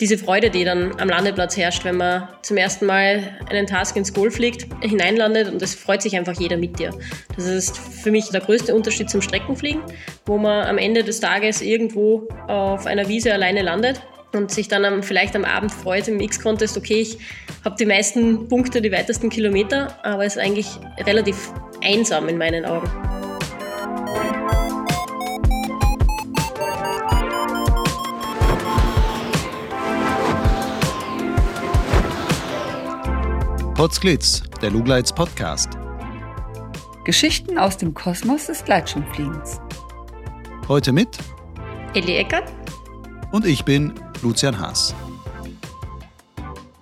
diese Freude, die dann am Landeplatz herrscht, wenn man zum ersten Mal einen Task ins Goal fliegt, hineinlandet und es freut sich einfach jeder mit dir. Das ist für mich der größte Unterschied zum Streckenfliegen, wo man am Ende des Tages irgendwo auf einer Wiese alleine landet und sich dann am, vielleicht am Abend freut im X-Contest, okay, ich habe die meisten Punkte, die weitesten Kilometer, aber es ist eigentlich relativ einsam in meinen Augen. Potsglitz, der Lugleits Podcast. Geschichten aus dem Kosmos des Gleitschirmfliegens. Heute mit Elli Eckert und ich bin Lucian Haas.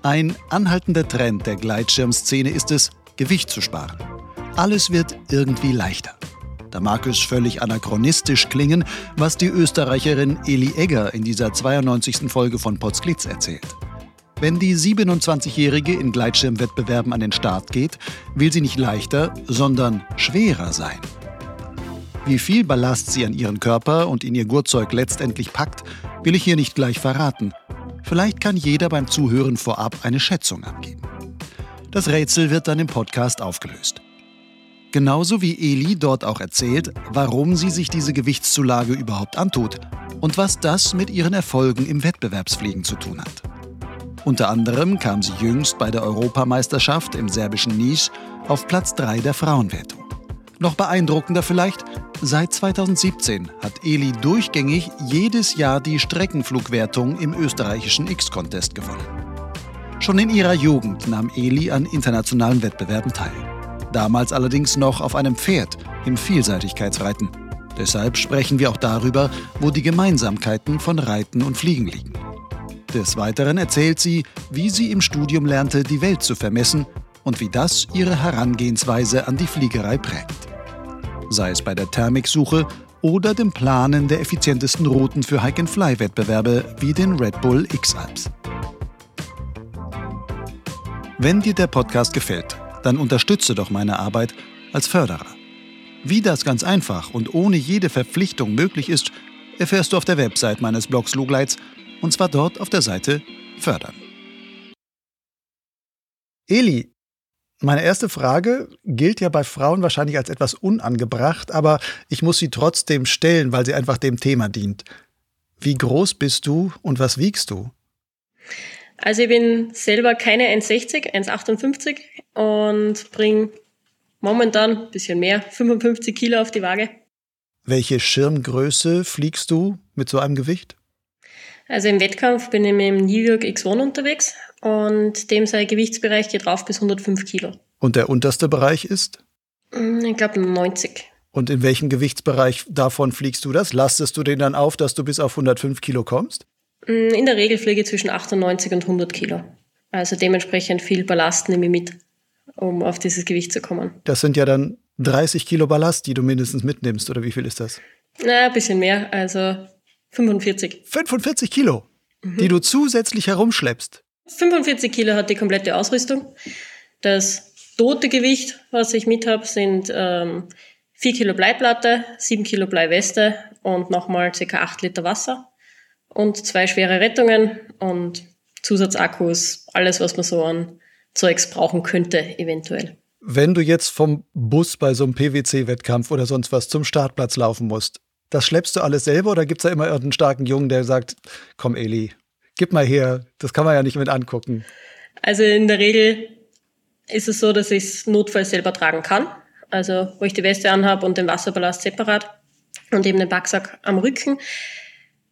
Ein anhaltender Trend der Gleitschirmszene ist es, Gewicht zu sparen. Alles wird irgendwie leichter. Da mag es völlig anachronistisch klingen, was die Österreicherin Eli Egger in dieser 92. Folge von Potsglitz erzählt. Wenn die 27-Jährige in Gleitschirmwettbewerben an den Start geht, will sie nicht leichter, sondern schwerer sein. Wie viel Ballast sie an ihren Körper und in ihr Gurtzeug letztendlich packt, will ich hier nicht gleich verraten. Vielleicht kann jeder beim Zuhören vorab eine Schätzung abgeben. Das Rätsel wird dann im Podcast aufgelöst. Genauso wie Eli dort auch erzählt, warum sie sich diese Gewichtszulage überhaupt antut und was das mit ihren Erfolgen im Wettbewerbsfliegen zu tun hat. Unter anderem kam sie jüngst bei der Europameisterschaft im serbischen Niš auf Platz 3 der Frauenwertung. Noch beeindruckender vielleicht, seit 2017 hat Eli durchgängig jedes Jahr die Streckenflugwertung im österreichischen X-Contest gewonnen. Schon in ihrer Jugend nahm Eli an internationalen Wettbewerben teil. Damals allerdings noch auf einem Pferd im Vielseitigkeitsreiten. Deshalb sprechen wir auch darüber, wo die Gemeinsamkeiten von Reiten und Fliegen liegen. Des Weiteren erzählt sie, wie sie im Studium lernte, die Welt zu vermessen und wie das ihre Herangehensweise an die Fliegerei prägt. Sei es bei der Thermiksuche oder dem Planen der effizientesten Routen für Hike-and-Fly-Wettbewerbe wie den Red Bull X-Alps. Wenn dir der Podcast gefällt, dann unterstütze doch meine Arbeit als Förderer. Wie das ganz einfach und ohne jede Verpflichtung möglich ist, erfährst du auf der Website meines Blogs Lugleits und zwar dort auf der Seite Fördern. Eli, meine erste Frage gilt ja bei Frauen wahrscheinlich als etwas unangebracht, aber ich muss sie trotzdem stellen, weil sie einfach dem Thema dient. Wie groß bist du und was wiegst du? Also ich bin selber keine 1,60, 1,58 und bringe momentan ein bisschen mehr, 55 Kilo auf die Waage. Welche Schirmgröße fliegst du mit so einem Gewicht? Also im Wettkampf bin ich mit dem New York X1 unterwegs und dem sein Gewichtsbereich geht rauf bis 105 Kilo. Und der unterste Bereich ist? Mm, ich glaube 90. Und in welchem Gewichtsbereich davon fliegst du das? Lastest du den dann auf, dass du bis auf 105 Kilo kommst? Mm, in der Regel fliege ich zwischen 98 und 100 Kilo. Also dementsprechend viel Ballast nehme ich mit, um auf dieses Gewicht zu kommen. Das sind ja dann 30 Kilo Ballast, die du mindestens mitnimmst, oder wie viel ist das? Na, ein bisschen mehr. Also 45. 45 Kilo, mhm. die du zusätzlich herumschleppst. 45 Kilo hat die komplette Ausrüstung. Das tote Gewicht, was ich mit habe, sind ähm, 4 Kilo Bleiplatte, 7 Kilo Bleiweste und nochmal ca. 8 Liter Wasser und zwei schwere Rettungen und Zusatzakkus, alles, was man so an Zeugs brauchen könnte, eventuell. Wenn du jetzt vom Bus bei so einem PwC-Wettkampf oder sonst was zum Startplatz laufen musst, das schleppst du alles selber oder gibt es da immer irgendeinen starken Jungen, der sagt, komm Eli, gib mal her, das kann man ja nicht mit angucken. Also in der Regel ist es so, dass ich es notfalls selber tragen kann. Also wo ich die Weste anhabe und den Wasserballast separat und eben den Backsack am Rücken.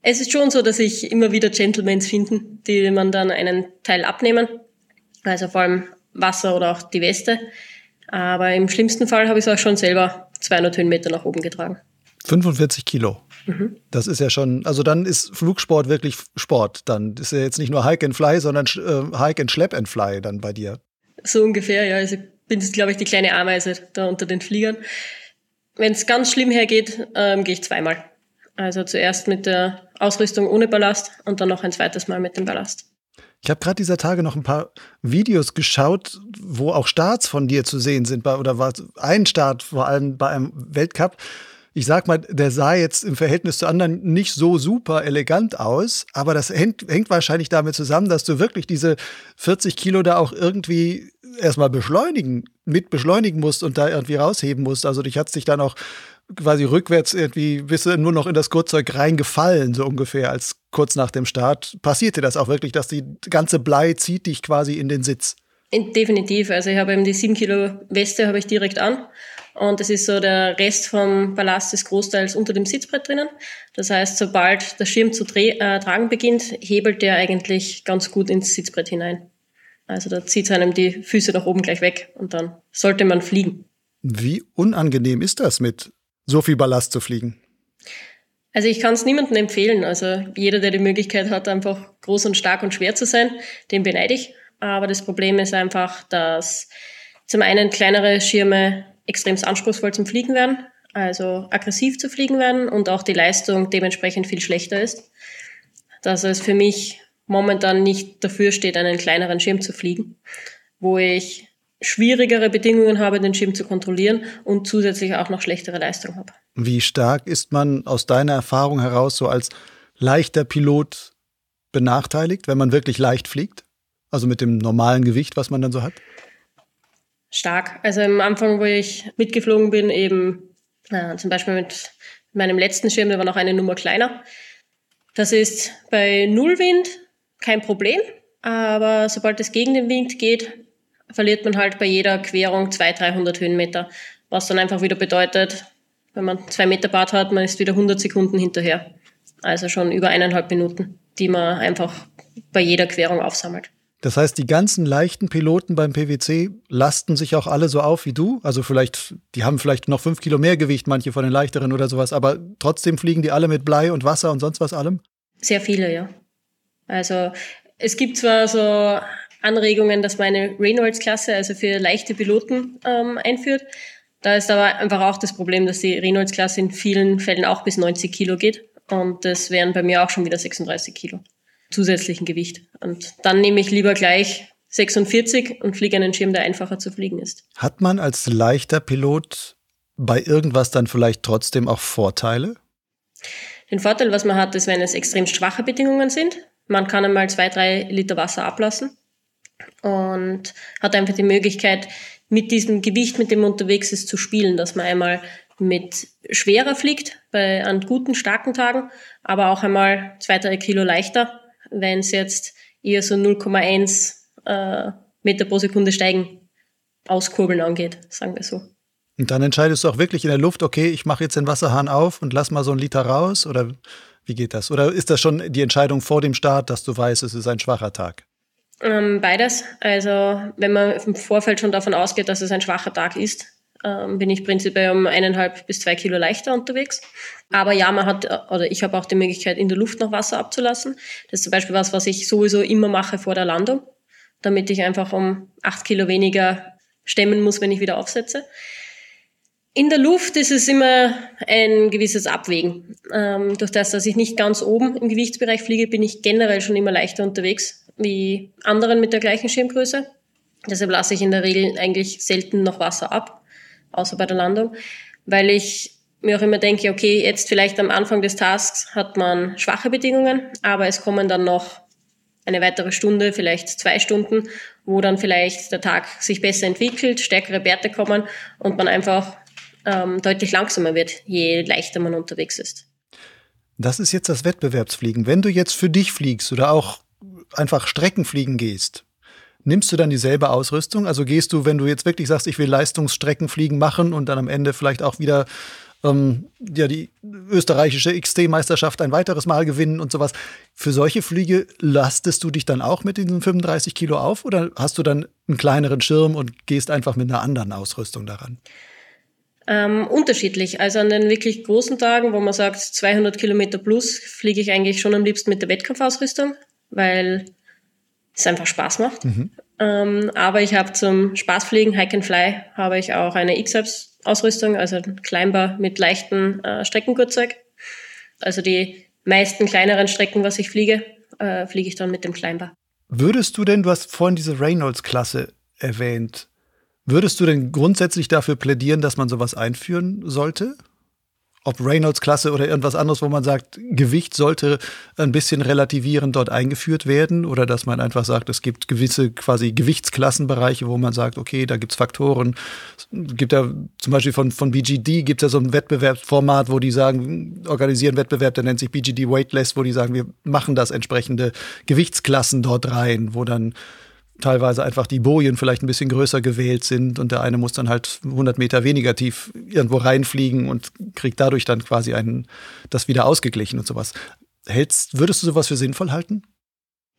Es ist schon so, dass ich immer wieder Gentlemans finden, die man dann einen Teil abnehmen. Also vor allem Wasser oder auch die Weste. Aber im schlimmsten Fall habe ich es auch schon selber 200 Höhenmeter nach oben getragen. 45 Kilo. Mhm. Das ist ja schon, also dann ist Flugsport wirklich Sport. Dann ist ja jetzt nicht nur Hike and Fly, sondern äh, Hike and Schlepp and Fly dann bei dir. So ungefähr, ja. Also ich bin jetzt, glaube ich, die kleine Ameise da unter den Fliegern. Wenn es ganz schlimm hergeht, ähm, gehe ich zweimal. Also zuerst mit der Ausrüstung ohne Ballast und dann noch ein zweites Mal mit dem Ballast. Ich habe gerade dieser Tage noch ein paar Videos geschaut, wo auch Starts von dir zu sehen sind, bei, oder war ein Start vor allem bei einem Weltcup ich sag mal, der sah jetzt im Verhältnis zu anderen nicht so super elegant aus, aber das hängt, hängt wahrscheinlich damit zusammen, dass du wirklich diese 40 Kilo da auch irgendwie erstmal beschleunigen, mit beschleunigen musst und da irgendwie rausheben musst. Also dich hat dich dann auch quasi rückwärts irgendwie bist du nur noch in das Gurtzeug reingefallen, so ungefähr, als kurz nach dem Start. Passierte das auch wirklich, dass die ganze Blei zieht dich quasi in den Sitz? Definitiv. Also ich habe eben die 7 Kilo Weste habe ich direkt an und es ist so, der Rest vom Ballast ist großteils unter dem Sitzbrett drinnen. Das heißt, sobald der Schirm zu äh, tragen beginnt, hebelt der eigentlich ganz gut ins Sitzbrett hinein. Also da zieht es einem die Füße nach oben gleich weg und dann sollte man fliegen. Wie unangenehm ist das, mit so viel Ballast zu fliegen? Also ich kann es niemandem empfehlen. Also jeder, der die Möglichkeit hat, einfach groß und stark und schwer zu sein, den beneide ich. Aber das Problem ist einfach, dass zum einen kleinere Schirme extrem anspruchsvoll zum Fliegen werden, also aggressiv zu fliegen werden und auch die Leistung dementsprechend viel schlechter ist. Dass es für mich momentan nicht dafür steht, einen kleineren Schirm zu fliegen, wo ich schwierigere Bedingungen habe, den Schirm zu kontrollieren und zusätzlich auch noch schlechtere Leistung habe. Wie stark ist man aus deiner Erfahrung heraus so als leichter Pilot benachteiligt, wenn man wirklich leicht fliegt? Also mit dem normalen Gewicht, was man dann so hat? Stark. Also am Anfang, wo ich mitgeflogen bin, eben äh, zum Beispiel mit meinem letzten Schirm, der war noch eine Nummer kleiner. Das ist bei Nullwind kein Problem, aber sobald es gegen den Wind geht, verliert man halt bei jeder Querung 200, 300 Höhenmeter, was dann einfach wieder bedeutet, wenn man zwei Meter Bart hat, man ist wieder 100 Sekunden hinterher. Also schon über eineinhalb Minuten, die man einfach bei jeder Querung aufsammelt. Das heißt, die ganzen leichten Piloten beim PwC lasten sich auch alle so auf wie du. Also vielleicht, die haben vielleicht noch fünf Kilo mehr Gewicht, manche von den leichteren oder sowas, aber trotzdem fliegen die alle mit Blei und Wasser und sonst was allem? Sehr viele, ja. Also es gibt zwar so Anregungen, dass man eine Reynolds-Klasse, also für leichte Piloten, ähm, einführt. Da ist aber einfach auch das Problem, dass die Reynolds-Klasse in vielen Fällen auch bis 90 Kilo geht. Und das wären bei mir auch schon wieder 36 Kilo zusätzlichen Gewicht. Und dann nehme ich lieber gleich 46 und fliege einen Schirm, der einfacher zu fliegen ist. Hat man als leichter Pilot bei irgendwas dann vielleicht trotzdem auch Vorteile? Den Vorteil, was man hat, ist, wenn es extrem schwache Bedingungen sind. Man kann einmal zwei, drei Liter Wasser ablassen und hat einfach die Möglichkeit, mit diesem Gewicht, mit dem man unterwegs ist, zu spielen, dass man einmal mit schwerer fliegt, bei, an guten, starken Tagen, aber auch einmal zwei, drei Kilo leichter wenn es jetzt eher so 0,1 äh, Meter pro Sekunde steigen auskurbeln angeht, sagen wir so. Und dann entscheidest du auch wirklich in der Luft, okay, ich mache jetzt den Wasserhahn auf und lass mal so einen Liter raus oder wie geht das? Oder ist das schon die Entscheidung vor dem Start, dass du weißt, es ist ein schwacher Tag? Ähm, beides. Also wenn man im Vorfeld schon davon ausgeht, dass es ein schwacher Tag ist, ähm, bin ich prinzipiell um eineinhalb bis zwei Kilo leichter unterwegs. Aber ja, man hat, oder ich habe auch die Möglichkeit, in der Luft noch Wasser abzulassen. Das ist zum Beispiel was, was ich sowieso immer mache vor der Landung, damit ich einfach um acht Kilo weniger stemmen muss, wenn ich wieder aufsetze. In der Luft ist es immer ein gewisses Abwägen. Ähm, durch das, dass ich nicht ganz oben im Gewichtsbereich fliege, bin ich generell schon immer leichter unterwegs wie anderen mit der gleichen Schirmgröße. Deshalb lasse ich in der Regel eigentlich selten noch Wasser ab außer bei der Landung, weil ich mir auch immer denke, okay, jetzt vielleicht am Anfang des Tasks hat man schwache Bedingungen, aber es kommen dann noch eine weitere Stunde, vielleicht zwei Stunden, wo dann vielleicht der Tag sich besser entwickelt, stärkere Werte kommen und man einfach ähm, deutlich langsamer wird, je leichter man unterwegs ist. Das ist jetzt das Wettbewerbsfliegen. Wenn du jetzt für dich fliegst oder auch einfach Streckenfliegen gehst, Nimmst du dann dieselbe Ausrüstung? Also gehst du, wenn du jetzt wirklich sagst, ich will Leistungsstreckenfliegen machen und dann am Ende vielleicht auch wieder ähm, ja, die österreichische XT-Meisterschaft ein weiteres Mal gewinnen und sowas. Für solche Flüge lastest du dich dann auch mit diesen 35 Kilo auf oder hast du dann einen kleineren Schirm und gehst einfach mit einer anderen Ausrüstung daran? Ähm, unterschiedlich. Also an den wirklich großen Tagen, wo man sagt 200 Kilometer plus, fliege ich eigentlich schon am liebsten mit der Wettkampfausrüstung, weil es einfach Spaß macht. Mhm. Ähm, aber ich habe zum Spaßfliegen, Hike and Fly, habe ich auch eine X-Abs-Ausrüstung, also Climber mit leichten äh, Streckengurtzeug. Also die meisten kleineren Strecken, was ich fliege, äh, fliege ich dann mit dem Climber. Würdest du denn, du hast vorhin diese Reynolds-Klasse erwähnt, würdest du denn grundsätzlich dafür plädieren, dass man sowas einführen sollte? Ob Reynolds-Klasse oder irgendwas anderes, wo man sagt, Gewicht sollte ein bisschen relativierend dort eingeführt werden oder dass man einfach sagt, es gibt gewisse quasi Gewichtsklassenbereiche, wo man sagt, okay, da gibt es Faktoren. Es gibt ja zum Beispiel von, von BGD gibt es ja so ein Wettbewerbsformat, wo die sagen, organisieren Wettbewerb, der nennt sich BGD Weightless, wo die sagen, wir machen das entsprechende Gewichtsklassen dort rein, wo dann teilweise einfach die Bojen vielleicht ein bisschen größer gewählt sind und der eine muss dann halt 100 Meter weniger tief irgendwo reinfliegen und kriegt dadurch dann quasi einen, das wieder ausgeglichen und sowas. Hältst, würdest du sowas für sinnvoll halten?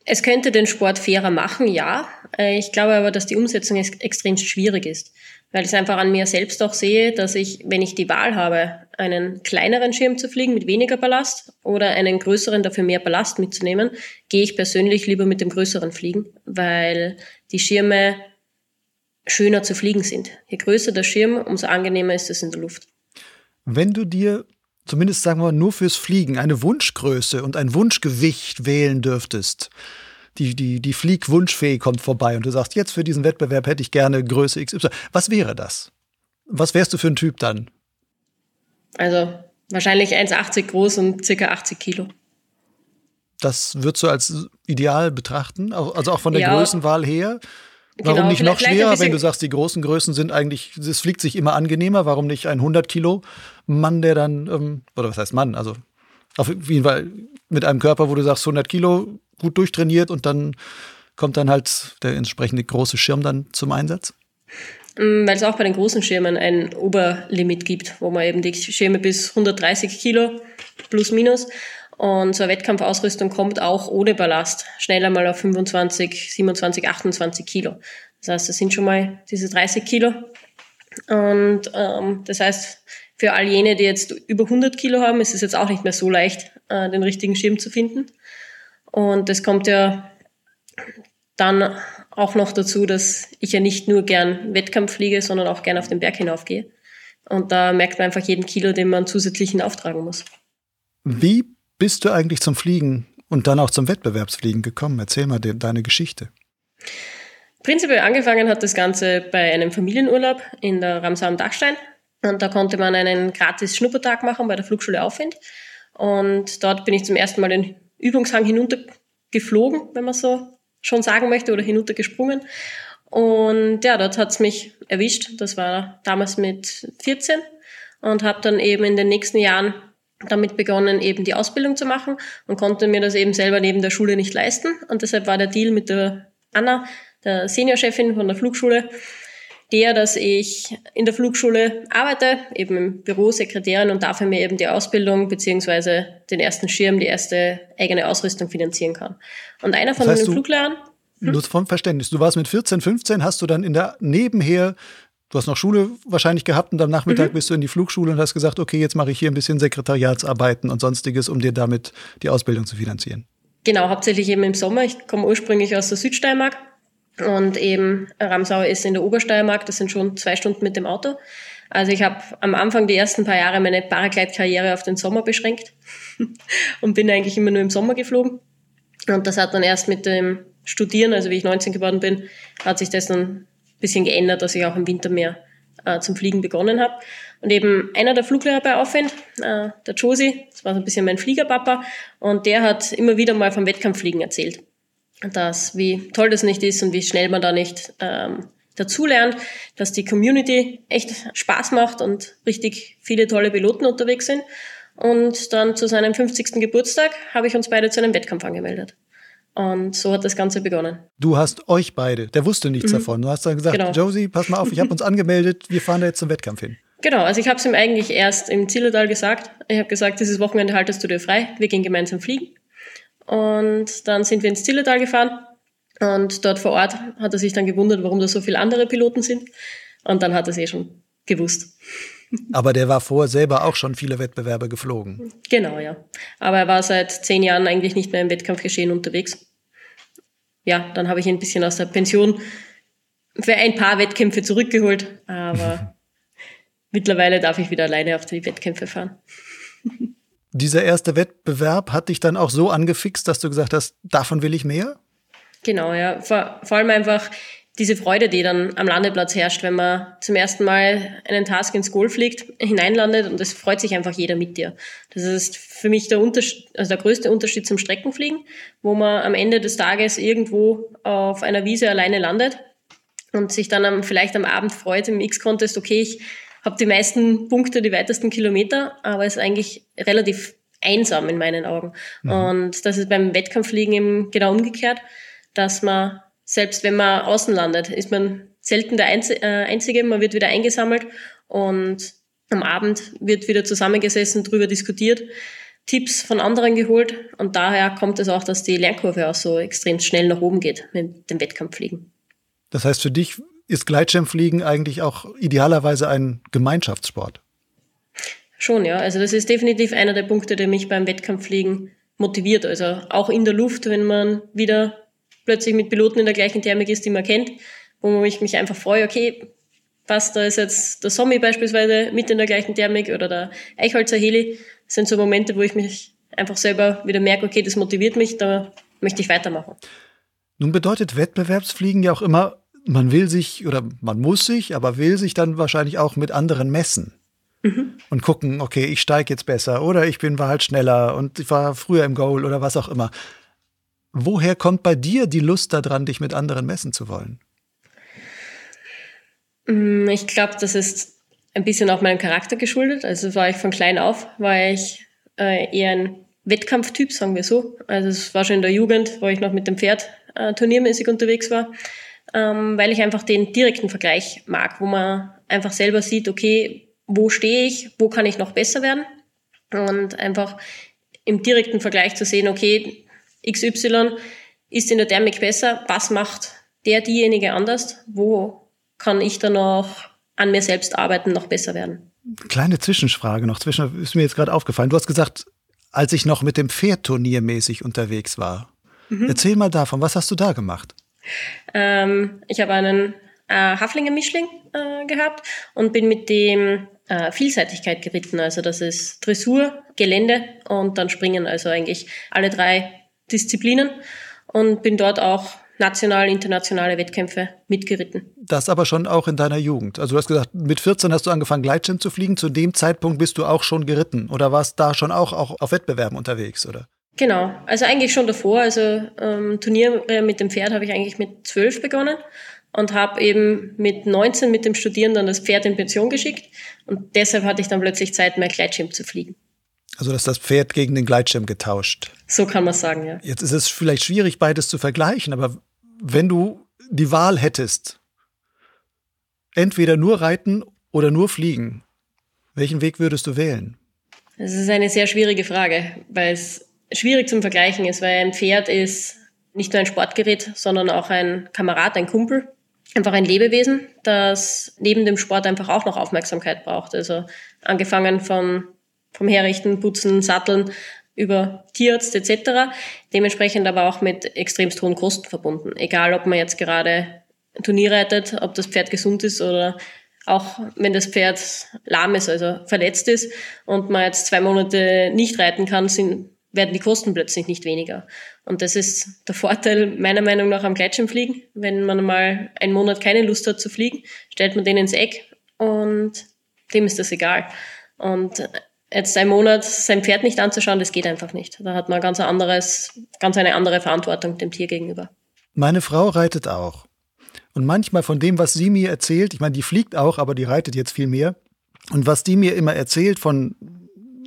Es könnte den Sport fairer machen, ja. Äh, ich glaube aber, dass die Umsetzung extrem schwierig ist weil ich es einfach an mir selbst auch sehe, dass ich, wenn ich die Wahl habe, einen kleineren Schirm zu fliegen mit weniger Ballast oder einen größeren dafür mehr Ballast mitzunehmen, gehe ich persönlich lieber mit dem größeren fliegen, weil die Schirme schöner zu fliegen sind. Je größer der Schirm, umso angenehmer ist es in der Luft. Wenn du dir zumindest sagen wir nur fürs Fliegen eine Wunschgröße und ein Wunschgewicht wählen dürftest, die, die, die Fliegwunschfee kommt vorbei und du sagst, jetzt für diesen Wettbewerb hätte ich gerne Größe XY. Was wäre das? Was wärst du für ein Typ dann? Also wahrscheinlich 1,80 groß und circa 80 Kilo. Das würdest du als ideal betrachten, also auch von der ja. Größenwahl her? Warum genau, nicht noch schwerer, wenn du sagst, die großen Größen sind eigentlich, es fliegt sich immer angenehmer, warum nicht ein 100 Kilo Mann, der dann, ähm, oder was heißt Mann, also auf jeden Fall mit einem Körper, wo du sagst 100 Kilo, gut durchtrainiert und dann kommt dann halt der entsprechende große Schirm dann zum Einsatz? Mm, weil es auch bei den großen Schirmen ein Oberlimit gibt, wo man eben die Schirme bis 130 Kilo plus minus und so eine Wettkampfausrüstung kommt auch ohne Ballast schneller mal auf 25, 27, 28 Kilo. Das heißt, das sind schon mal diese 30 Kilo. Und ähm, das heißt, für all jene, die jetzt über 100 Kilo haben, ist es jetzt auch nicht mehr so leicht, äh, den richtigen Schirm zu finden. Und es kommt ja dann auch noch dazu, dass ich ja nicht nur gern Wettkampf fliege, sondern auch gern auf den Berg hinaufgehe. Und da merkt man einfach jeden Kilo, den man zusätzlich hinauftragen muss. Wie bist du eigentlich zum Fliegen und dann auch zum Wettbewerbsfliegen gekommen? Erzähl mal deine Geschichte. Prinzipiell angefangen hat das Ganze bei einem Familienurlaub in der Ramsar am Dachstein. Und da konnte man einen gratis Schnuppertag machen bei der Flugschule Aufwind. Und dort bin ich zum ersten Mal den Übungshang hinuntergeflogen, wenn man so schon sagen möchte, oder hinuntergesprungen. Und ja, dort hat's mich erwischt. Das war damals mit 14 und habe dann eben in den nächsten Jahren damit begonnen, eben die Ausbildung zu machen und konnte mir das eben selber neben der Schule nicht leisten. Und deshalb war der Deal mit der Anna, der Seniorchefin von der Flugschule, der, dass ich in der Flugschule arbeite, eben im Büro Sekretärin und dafür mir eben die Ausbildung beziehungsweise den ersten Schirm, die erste eigene Ausrüstung finanzieren kann. Und einer von das heißt, den Fluglehrern. Hm? Nur vom Verständnis. Du warst mit 14, 15, hast du dann in der nebenher Du hast noch Schule wahrscheinlich gehabt und am Nachmittag mhm. bist du in die Flugschule und hast gesagt, okay, jetzt mache ich hier ein bisschen Sekretariatsarbeiten und sonstiges, um dir damit die Ausbildung zu finanzieren. Genau, hauptsächlich eben im Sommer. Ich komme ursprünglich aus der Südsteiermark und eben Ramsau ist in der Obersteiermark, das sind schon zwei Stunden mit dem Auto. Also ich habe am Anfang die ersten paar Jahre meine Paraglide-Karriere auf den Sommer beschränkt und bin eigentlich immer nur im Sommer geflogen. Und das hat dann erst mit dem Studieren, also wie ich 19 geworden bin, hat sich das dann ein bisschen geändert, dass ich auch im Winter mehr äh, zum Fliegen begonnen habe. Und eben einer der Fluglehrer bei Aufwind, äh, der Josi, das war so ein bisschen mein Fliegerpapa, und der hat immer wieder mal vom Wettkampffliegen erzählt dass wie toll das nicht ist und wie schnell man da nicht ähm, dazulernt, dass die Community echt Spaß macht und richtig viele tolle Piloten unterwegs sind. Und dann zu seinem 50. Geburtstag habe ich uns beide zu einem Wettkampf angemeldet. Und so hat das Ganze begonnen. Du hast euch beide, der wusste nichts mhm. davon. Du hast dann gesagt, genau. Josie, pass mal auf, ich habe uns angemeldet, wir fahren da jetzt zum Wettkampf hin. Genau, also ich habe es ihm eigentlich erst im Zillertal gesagt. Ich habe gesagt, dieses Wochenende haltest du dir frei, wir gehen gemeinsam fliegen. Und dann sind wir ins Zillertal gefahren und dort vor Ort hat er sich dann gewundert, warum da so viele andere Piloten sind. Und dann hat er es eh schon gewusst. Aber der war vorher selber auch schon viele Wettbewerbe geflogen. Genau, ja. Aber er war seit zehn Jahren eigentlich nicht mehr im Wettkampfgeschehen unterwegs. Ja, dann habe ich ihn ein bisschen aus der Pension für ein paar Wettkämpfe zurückgeholt. Aber mittlerweile darf ich wieder alleine auf die Wettkämpfe fahren. dieser erste Wettbewerb hat dich dann auch so angefixt, dass du gesagt hast, davon will ich mehr? Genau, ja. Vor, vor allem einfach diese Freude, die dann am Landeplatz herrscht, wenn man zum ersten Mal einen Task ins Goal fliegt, hineinlandet und es freut sich einfach jeder mit dir. Das ist für mich der, Unterschied, also der größte Unterschied zum Streckenfliegen, wo man am Ende des Tages irgendwo auf einer Wiese alleine landet und sich dann am, vielleicht am Abend freut im X-Contest, okay, ich habe die meisten Punkte, die weitesten Kilometer, aber es ist eigentlich relativ einsam in meinen Augen. Mhm. Und das ist beim Wettkampfliegen eben genau umgekehrt, dass man selbst wenn man außen landet, ist man selten der äh, Einzige, man wird wieder eingesammelt und am Abend wird wieder zusammengesessen, drüber diskutiert, Tipps von anderen geholt und daher kommt es auch, dass die Lernkurve auch so extrem schnell nach oben geht mit dem Wettkampffliegen. Das heißt, für dich ist Gleitschirmfliegen eigentlich auch idealerweise ein Gemeinschaftssport? Schon, ja. Also das ist definitiv einer der Punkte, der mich beim Wettkampffliegen motiviert. Also auch in der Luft, wenn man wieder plötzlich mit Piloten in der gleichen Thermik ist, die man kennt, wo ich mich einfach freue, okay, was, da ist jetzt der Sommi beispielsweise mit in der gleichen Thermik oder der Eichholzer Heli. Das sind so Momente, wo ich mich einfach selber wieder merke, okay, das motiviert mich, da möchte ich weitermachen. Nun bedeutet Wettbewerbsfliegen ja auch immer, man will sich oder man muss sich, aber will sich dann wahrscheinlich auch mit anderen messen. Mhm. Und gucken, okay, ich steige jetzt besser oder ich bin war halt schneller und ich war früher im Goal oder was auch immer. Woher kommt bei dir die Lust daran, dich mit anderen messen zu wollen? Mm, ich glaube, das ist ein bisschen auch meinem Charakter geschuldet. Also war ich von klein auf, war ich äh, eher ein Wettkampftyp, sagen wir so. Also es war schon in der Jugend, wo ich noch mit dem Pferd äh, turniermäßig unterwegs war, ähm, weil ich einfach den direkten Vergleich mag, wo man einfach selber sieht, okay, wo stehe ich, wo kann ich noch besser werden und einfach im direkten Vergleich zu sehen, okay, XY ist in der Thermik besser, was macht der, diejenige anders, wo kann ich dann noch an mir selbst arbeiten, noch besser werden. Kleine Zwischenfrage noch, zwischen, ist mir jetzt gerade aufgefallen. Du hast gesagt, als ich noch mit dem Pferd turniermäßig unterwegs war. Mhm. Erzähl mal davon, was hast du da gemacht? Ähm, ich habe einen äh, Haflinger Mischling äh, gehabt und bin mit dem äh, Vielseitigkeit geritten. Also das ist Dressur, Gelände und dann Springen. Also eigentlich alle drei Disziplinen und bin dort auch national, internationale Wettkämpfe mitgeritten. Das aber schon auch in deiner Jugend. Also du hast gesagt, mit 14 hast du angefangen Gleitschirm zu fliegen. Zu dem Zeitpunkt bist du auch schon geritten oder warst da schon auch, auch auf Wettbewerben unterwegs, oder? Genau, also eigentlich schon davor. Also ähm, Turniere mit dem Pferd habe ich eigentlich mit 12 begonnen und habe eben mit 19 mit dem Studieren dann das Pferd in Pension geschickt und deshalb hatte ich dann plötzlich Zeit, mehr Gleitschirm zu fliegen. Also dass das Pferd gegen den Gleitschirm getauscht. So kann man sagen, ja. Jetzt ist es vielleicht schwierig, beides zu vergleichen, aber wenn du die Wahl hättest, entweder nur reiten oder nur fliegen, welchen Weg würdest du wählen? Das ist eine sehr schwierige Frage, weil es schwierig zum Vergleichen ist, weil ein Pferd ist nicht nur ein Sportgerät, sondern auch ein Kamerad, ein Kumpel, einfach ein Lebewesen, das neben dem Sport einfach auch noch Aufmerksamkeit braucht. Also angefangen von vom Herrichten, Putzen, Satteln über Tierarzt etc. Dementsprechend aber auch mit extremst hohen Kosten verbunden. Egal, ob man jetzt gerade ein Turnier reitet, ob das Pferd gesund ist oder auch wenn das Pferd lahm ist, also verletzt ist und man jetzt zwei Monate nicht reiten kann, sind, werden die Kosten plötzlich nicht weniger. Und das ist der Vorteil meiner Meinung nach am Gleitschirmfliegen. Wenn man mal einen Monat keine Lust hat zu fliegen, stellt man den ins Eck und dem ist das egal. Und jetzt einen Monat sein Pferd nicht anzuschauen, das geht einfach nicht. Da hat man ganz anderes, ganz eine andere Verantwortung dem Tier gegenüber. Meine Frau reitet auch. Und manchmal von dem, was sie mir erzählt, ich meine, die fliegt auch, aber die reitet jetzt viel mehr. Und was die mir immer erzählt von,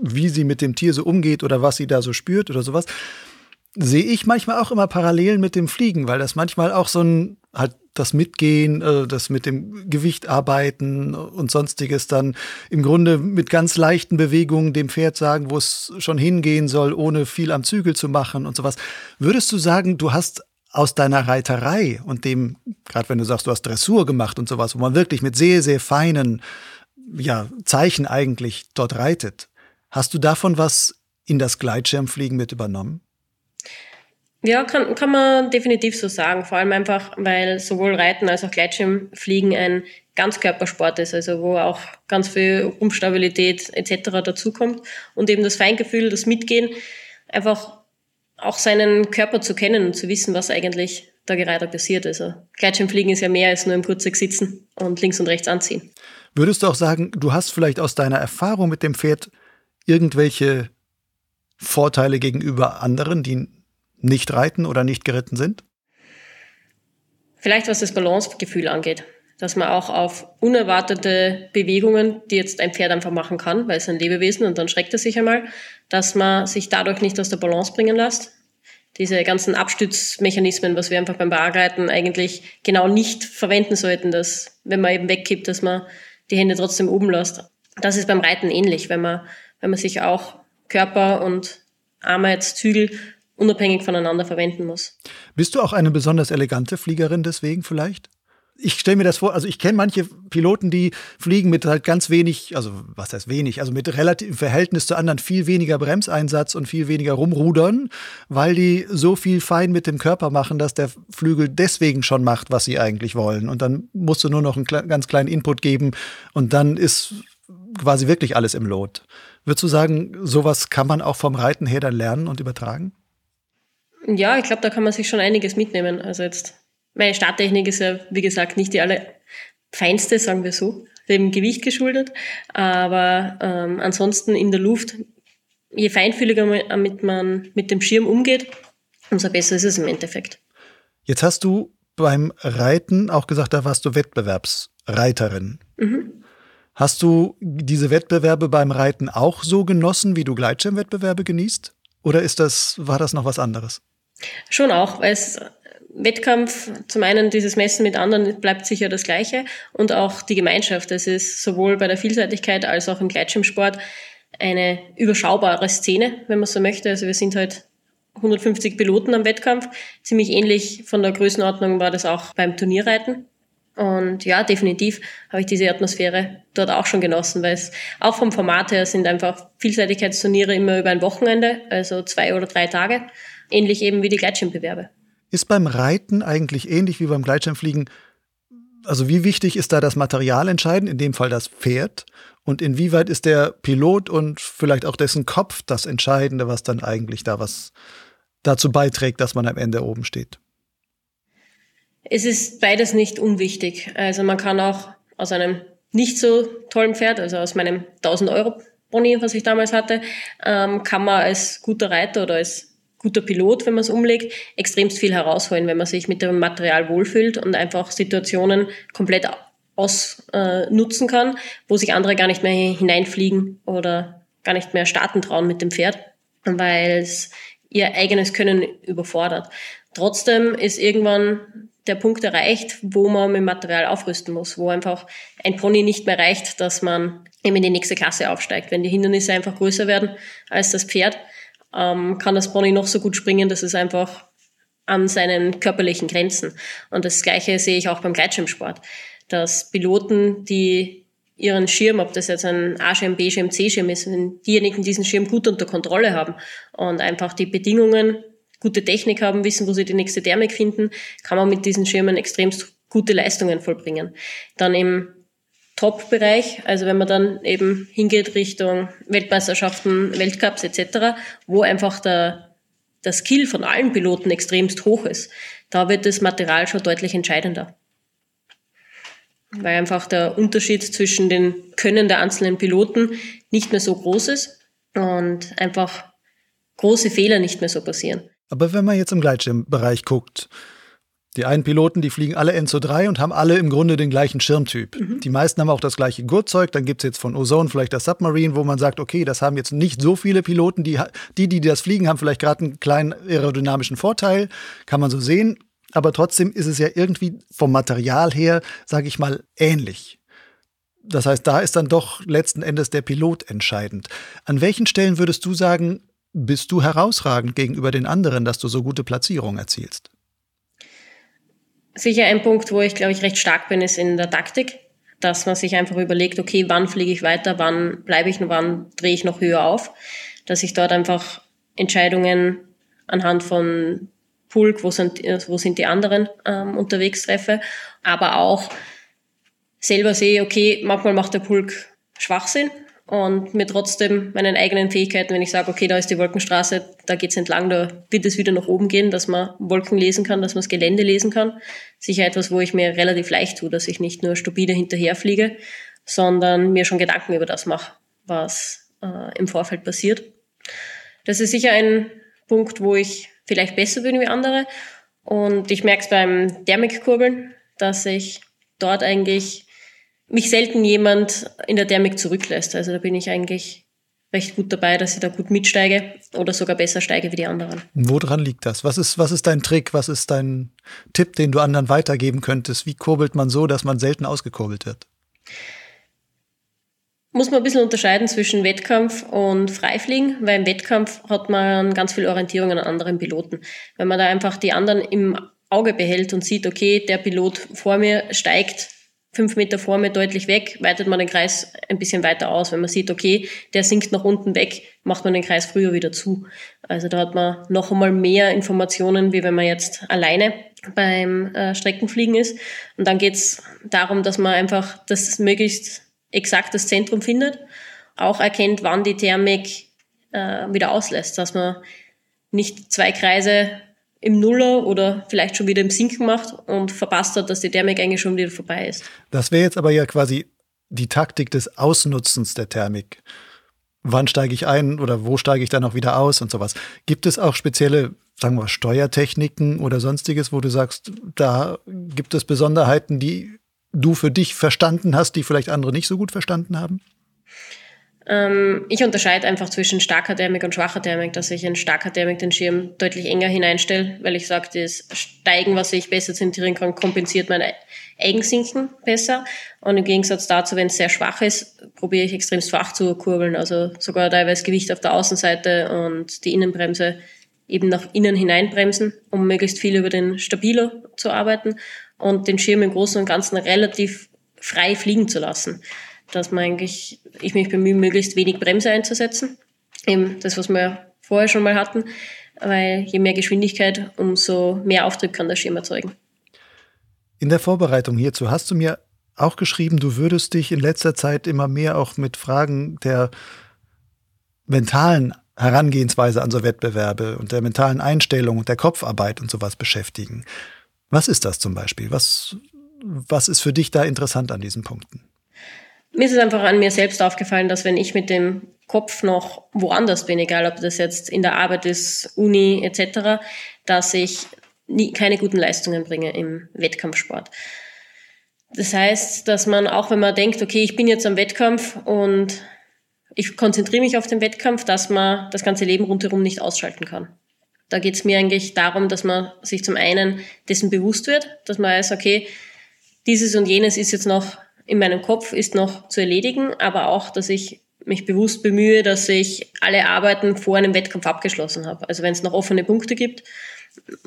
wie sie mit dem Tier so umgeht oder was sie da so spürt oder sowas, sehe ich manchmal auch immer Parallelen mit dem Fliegen, weil das manchmal auch so ein halt das Mitgehen, äh, das mit dem Gewicht arbeiten und sonstiges dann im Grunde mit ganz leichten Bewegungen dem Pferd sagen, wo es schon hingehen soll, ohne viel am Zügel zu machen und sowas. Würdest du sagen, du hast aus deiner Reiterei und dem, gerade wenn du sagst, du hast Dressur gemacht und sowas, wo man wirklich mit sehr, sehr feinen ja, Zeichen eigentlich dort reitet, hast du davon was in das Gleitschirmfliegen mit übernommen? Ja, kann, kann man definitiv so sagen. Vor allem einfach, weil sowohl Reiten als auch Gleitschirmfliegen ein Ganzkörpersport ist, also wo auch ganz viel Umstabilität etc. dazukommt und eben das Feingefühl, das Mitgehen, einfach auch seinen Körper zu kennen und zu wissen, was eigentlich Tagerei passiert. Also Gleitschirmfliegen ist ja mehr als nur im Kurzeug sitzen und links und rechts anziehen. Würdest du auch sagen, du hast vielleicht aus deiner Erfahrung mit dem Pferd irgendwelche Vorteile gegenüber anderen, die nicht reiten oder nicht geritten sind? Vielleicht was das Balancegefühl angeht, dass man auch auf unerwartete Bewegungen, die jetzt ein Pferd einfach machen kann, weil es ein Lebewesen und dann schreckt er sich einmal, dass man sich dadurch nicht aus der Balance bringen lässt. Diese ganzen Abstützmechanismen, was wir einfach beim Bergreiten eigentlich genau nicht verwenden sollten, dass wenn man eben wegkippt, dass man die Hände trotzdem oben lässt. Das ist beim Reiten ähnlich, wenn man, wenn man sich auch Körper und Arme als Zügel unabhängig voneinander verwenden muss. Bist du auch eine besonders elegante Fliegerin deswegen vielleicht? ich stelle mir das vor, also ich kenne manche Piloten, die fliegen mit halt ganz wenig, also was heißt wenig, also mit relativ im Verhältnis zu anderen viel weniger Bremseinsatz und viel weniger rumrudern, weil die so viel fein mit dem Körper machen, dass der Flügel deswegen schon macht, was sie eigentlich wollen. Und dann musst du nur noch einen ganz kleinen Input geben und dann ist quasi wirklich alles im Lot. Würdest du sagen, sowas kann man auch vom Reiten her dann lernen und übertragen? Ja, ich glaube, da kann man sich schon einiges mitnehmen. Also jetzt, meine Starttechnik ist ja, wie gesagt, nicht die allerfeinste, sagen wir so, dem Gewicht geschuldet. Aber ähm, ansonsten in der Luft, je feinfühliger man, man mit dem Schirm umgeht, umso besser ist es im Endeffekt. Jetzt hast du beim Reiten auch gesagt, da warst du Wettbewerbsreiterin. Mhm. Hast du diese Wettbewerbe beim Reiten auch so genossen, wie du Gleitschirmwettbewerbe genießt? Oder ist das, war das noch was anderes? Schon auch, weil es Wettkampf, zum einen dieses Messen mit anderen bleibt sicher das Gleiche und auch die Gemeinschaft. Es ist sowohl bei der Vielseitigkeit als auch im Gleitschirmsport eine überschaubare Szene, wenn man so möchte. Also wir sind halt 150 Piloten am Wettkampf. Ziemlich ähnlich von der Größenordnung war das auch beim Turnierreiten. Und ja, definitiv habe ich diese Atmosphäre dort auch schon genossen, weil es auch vom Format her sind einfach Vielseitigkeitsturniere immer über ein Wochenende, also zwei oder drei Tage, ähnlich eben wie die Gleitschirmbewerbe. Ist beim Reiten eigentlich ähnlich wie beim Gleitschirmfliegen? Also wie wichtig ist da das Material entscheidend, in dem Fall das Pferd? Und inwieweit ist der Pilot und vielleicht auch dessen Kopf das Entscheidende, was dann eigentlich da was dazu beiträgt, dass man am Ende oben steht? Es ist beides nicht unwichtig. Also man kann auch aus einem nicht so tollen Pferd, also aus meinem 1000 Euro Pony, was ich damals hatte, ähm, kann man als guter Reiter oder als guter Pilot, wenn man es umlegt, extremst viel herausholen, wenn man sich mit dem Material wohlfühlt und einfach Situationen komplett ausnutzen äh, kann, wo sich andere gar nicht mehr hineinfliegen oder gar nicht mehr starten trauen mit dem Pferd, weil es ihr eigenes Können überfordert. Trotzdem ist irgendwann der Punkt erreicht, wo man mit Material aufrüsten muss, wo einfach ein Pony nicht mehr reicht, dass man eben in die nächste Klasse aufsteigt. Wenn die Hindernisse einfach größer werden als das Pferd, ähm, kann das Pony noch so gut springen, dass es einfach an seinen körperlichen Grenzen. Und das Gleiche sehe ich auch beim Gleitschirmsport, dass Piloten, die ihren Schirm, ob das jetzt ein A-Schirm, B-Schirm, C-Schirm ist, wenn diejenigen diesen Schirm gut unter Kontrolle haben und einfach die Bedingungen gute Technik haben, wissen, wo sie die nächste Thermik finden, kann man mit diesen Schirmen extremst gute Leistungen vollbringen. Dann im Top-Bereich, also wenn man dann eben hingeht Richtung Weltmeisterschaften, Weltcups etc., wo einfach der, der Skill von allen Piloten extremst hoch ist, da wird das Material schon deutlich entscheidender. Weil einfach der Unterschied zwischen den Können der einzelnen Piloten nicht mehr so groß ist und einfach große Fehler nicht mehr so passieren. Aber wenn man jetzt im Gleitschirmbereich guckt, die einen Piloten, die fliegen alle Enzo 3 und haben alle im Grunde den gleichen Schirmtyp. Mhm. Die meisten haben auch das gleiche Gurtzeug. Dann gibt es jetzt von Ozone vielleicht das Submarine, wo man sagt, okay, das haben jetzt nicht so viele Piloten. Die, die, die das fliegen, haben vielleicht gerade einen kleinen aerodynamischen Vorteil. Kann man so sehen. Aber trotzdem ist es ja irgendwie vom Material her, sage ich mal, ähnlich. Das heißt, da ist dann doch letzten Endes der Pilot entscheidend. An welchen Stellen würdest du sagen, bist du herausragend gegenüber den anderen, dass du so gute Platzierungen erzielst? Sicher ein Punkt, wo ich, glaube ich, recht stark bin, ist in der Taktik, dass man sich einfach überlegt, okay, wann fliege ich weiter, wann bleibe ich und wann drehe ich noch höher auf, dass ich dort einfach Entscheidungen anhand von Pulk, wo sind, wo sind die anderen ähm, unterwegs treffe, aber auch selber sehe, okay, manchmal macht der Pulk Schwachsinn und mir trotzdem meinen eigenen Fähigkeiten, wenn ich sage, okay, da ist die Wolkenstraße, da geht's entlang, da wird es wieder nach oben gehen, dass man Wolken lesen kann, dass man das Gelände lesen kann. Sicher etwas, wo ich mir relativ leicht tue, dass ich nicht nur stupide hinterherfliege, sondern mir schon Gedanken über das mache, was äh, im Vorfeld passiert. Das ist sicher ein Punkt, wo ich vielleicht besser bin wie andere. Und ich merke es beim Thermikkurbeln, dass ich dort eigentlich mich selten jemand in der Thermik zurücklässt. Also da bin ich eigentlich recht gut dabei, dass ich da gut mitsteige oder sogar besser steige wie die anderen. Woran liegt das? Was ist, was ist dein Trick? Was ist dein Tipp, den du anderen weitergeben könntest? Wie kurbelt man so, dass man selten ausgekurbelt wird? Muss man ein bisschen unterscheiden zwischen Wettkampf und Freifliegen, weil im Wettkampf hat man ganz viel Orientierung an anderen Piloten. Wenn man da einfach die anderen im Auge behält und sieht, okay, der Pilot vor mir steigt fünf Meter vor mir deutlich weg, weitet man den Kreis ein bisschen weiter aus. Wenn man sieht, okay, der sinkt nach unten weg, macht man den Kreis früher wieder zu. Also da hat man noch einmal mehr Informationen, wie wenn man jetzt alleine beim äh, Streckenfliegen ist. Und dann geht's darum, dass man einfach das möglichst exaktes Zentrum findet, auch erkennt, wann die Thermik äh, wieder auslässt, dass man nicht zwei Kreise im Nuller oder vielleicht schon wieder im Sinken macht und verpasst hat, dass die Thermik eigentlich schon wieder vorbei ist. Das wäre jetzt aber ja quasi die Taktik des Ausnutzens der Thermik. Wann steige ich ein oder wo steige ich dann auch wieder aus und sowas. Gibt es auch spezielle, sagen wir, Steuertechniken oder sonstiges, wo du sagst, da gibt es Besonderheiten, die du für dich verstanden hast, die vielleicht andere nicht so gut verstanden haben? Ähm, ich unterscheide einfach zwischen starker Thermik und schwacher Thermik, dass ich in starker Thermik den Schirm deutlich enger hineinstelle, weil ich sage, das Steigen, was ich besser zentrieren kann, kompensiert mein Eigensinken besser. Und im Gegensatz dazu, wenn es sehr schwach ist, probiere ich extremst flach zu kurbeln, also sogar teilweise Gewicht auf der Außenseite und die Innenbremse eben nach innen hineinbremsen, um möglichst viel über den Stabiler zu arbeiten und den Schirm im Großen und Ganzen relativ frei fliegen zu lassen dass man eigentlich, ich mich bemühe, möglichst wenig Bremse einzusetzen. Eben das, was wir vorher schon mal hatten, weil je mehr Geschwindigkeit, umso mehr Auftrieb kann der Schirm erzeugen. In der Vorbereitung hierzu hast du mir auch geschrieben, du würdest dich in letzter Zeit immer mehr auch mit Fragen der mentalen Herangehensweise an so Wettbewerbe und der mentalen Einstellung und der Kopfarbeit und sowas beschäftigen. Was ist das zum Beispiel? Was, was ist für dich da interessant an diesen Punkten? Mir ist es einfach an mir selbst aufgefallen, dass wenn ich mit dem Kopf noch woanders bin, egal ob das jetzt in der Arbeit ist, Uni etc., dass ich nie, keine guten Leistungen bringe im Wettkampfsport. Das heißt, dass man auch wenn man denkt, okay, ich bin jetzt am Wettkampf und ich konzentriere mich auf den Wettkampf, dass man das ganze Leben rundherum nicht ausschalten kann. Da geht es mir eigentlich darum, dass man sich zum einen dessen bewusst wird, dass man weiß, okay, dieses und jenes ist jetzt noch in meinem Kopf ist noch zu erledigen, aber auch, dass ich mich bewusst bemühe, dass ich alle Arbeiten vor einem Wettkampf abgeschlossen habe. Also wenn es noch offene Punkte gibt,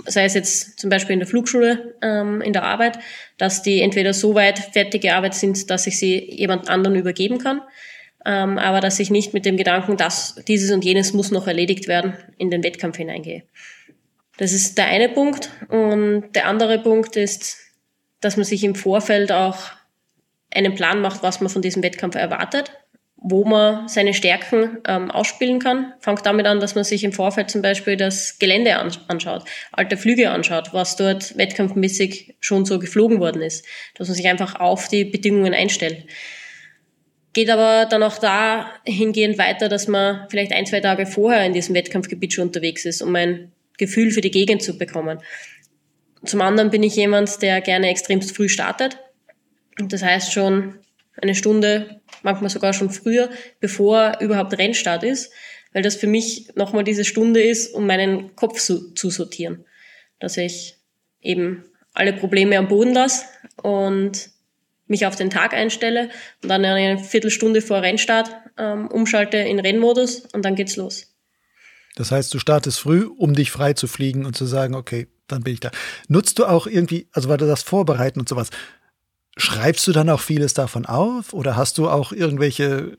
sei es jetzt zum Beispiel in der Flugschule, ähm, in der Arbeit, dass die entweder so weit fertig gearbeitet sind, dass ich sie jemand anderen übergeben kann, ähm, aber dass ich nicht mit dem Gedanken, dass dieses und jenes muss noch erledigt werden, in den Wettkampf hineingehe. Das ist der eine Punkt. Und der andere Punkt ist, dass man sich im Vorfeld auch einen Plan macht, was man von diesem Wettkampf erwartet, wo man seine Stärken ähm, ausspielen kann. Fangt damit an, dass man sich im Vorfeld zum Beispiel das Gelände anschaut, alte Flüge anschaut, was dort wettkampfmäßig schon so geflogen worden ist, dass man sich einfach auf die Bedingungen einstellt. Geht aber dann auch dahingehend weiter, dass man vielleicht ein, zwei Tage vorher in diesem Wettkampfgebiet schon unterwegs ist, um ein Gefühl für die Gegend zu bekommen. Zum anderen bin ich jemand, der gerne extremst früh startet. Und das heißt schon eine Stunde, manchmal sogar schon früher, bevor überhaupt Rennstart ist, weil das für mich nochmal diese Stunde ist, um meinen Kopf zu, zu sortieren. Dass ich eben alle Probleme am Boden lasse und mich auf den Tag einstelle und dann eine Viertelstunde vor Rennstart ähm, umschalte in Rennmodus und dann geht's los. Das heißt, du startest früh, um dich frei zu fliegen und zu sagen, okay, dann bin ich da. Nutzt du auch irgendwie, also weil du das vorbereiten und sowas, Schreibst du dann auch vieles davon auf oder hast du auch irgendwelche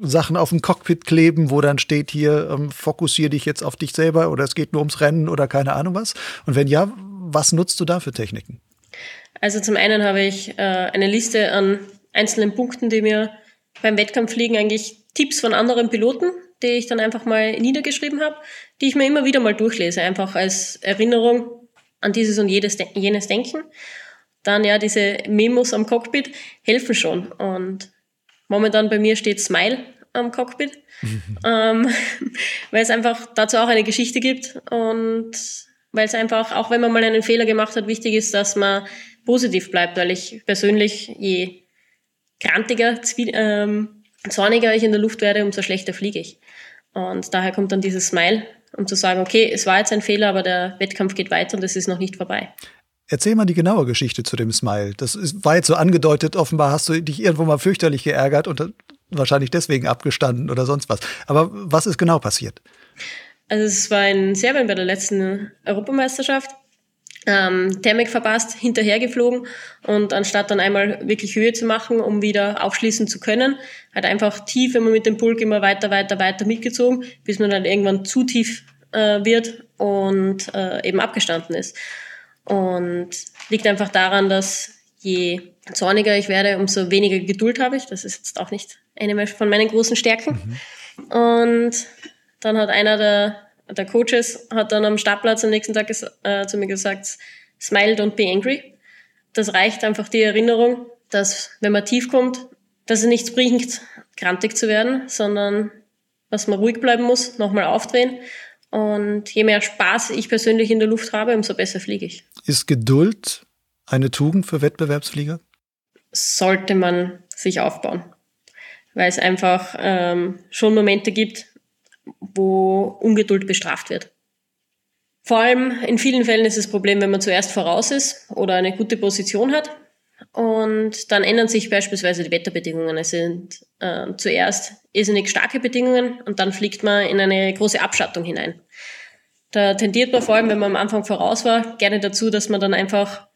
Sachen auf dem Cockpit kleben, wo dann steht hier, ähm, fokussiere dich jetzt auf dich selber oder es geht nur ums Rennen oder keine Ahnung was? Und wenn ja, was nutzt du da für Techniken? Also zum einen habe ich äh, eine Liste an einzelnen Punkten, die mir beim Wettkampfliegen eigentlich Tipps von anderen Piloten, die ich dann einfach mal niedergeschrieben habe, die ich mir immer wieder mal durchlese, einfach als Erinnerung an dieses und jedes, jenes Denken. Dann ja, diese Memos am Cockpit helfen schon. Und momentan bei mir steht Smile am Cockpit, ähm, weil es einfach dazu auch eine Geschichte gibt und weil es einfach, auch wenn man mal einen Fehler gemacht hat, wichtig ist, dass man positiv bleibt, weil ich persönlich, je grantiger, ähm, zorniger ich in der Luft werde, umso schlechter fliege ich. Und daher kommt dann dieses Smile, um zu sagen, okay, es war jetzt ein Fehler, aber der Wettkampf geht weiter und es ist noch nicht vorbei. Erzähl mal die genaue Geschichte zu dem Smile. Das war jetzt so angedeutet, offenbar hast du dich irgendwo mal fürchterlich geärgert und wahrscheinlich deswegen abgestanden oder sonst was. Aber was ist genau passiert? Also es war in Serbien bei der letzten Europameisterschaft. Ähm, Thermik verpasst, hinterhergeflogen und anstatt dann einmal wirklich Höhe zu machen, um wieder aufschließen zu können, hat einfach tief immer mit dem Pulk immer weiter, weiter, weiter mitgezogen, bis man dann irgendwann zu tief äh, wird und äh, eben abgestanden ist. Und liegt einfach daran, dass je zorniger ich werde, umso weniger Geduld habe ich. Das ist jetzt auch nicht eine von meinen großen Stärken. Mhm. Und dann hat einer der, der Coaches hat dann am Startplatz am nächsten Tag äh, zu mir gesagt, smile, don't be angry. Das reicht einfach die Erinnerung, dass wenn man tief kommt, dass es nichts bringt, grantig zu werden, sondern dass man ruhig bleiben muss, nochmal aufdrehen. Und je mehr Spaß ich persönlich in der Luft habe, umso besser fliege ich. Ist Geduld eine Tugend für Wettbewerbsflieger? Sollte man sich aufbauen. Weil es einfach ähm, schon Momente gibt, wo Ungeduld bestraft wird. Vor allem in vielen Fällen ist das Problem, wenn man zuerst voraus ist oder eine gute Position hat und dann ändern sich beispielsweise die Wetterbedingungen. Es sind äh, zuerst irrsinnig starke Bedingungen und dann fliegt man in eine große Abschattung hinein. Da tendiert man vor allem, wenn man am Anfang voraus war, gerne dazu, dass man dann einfach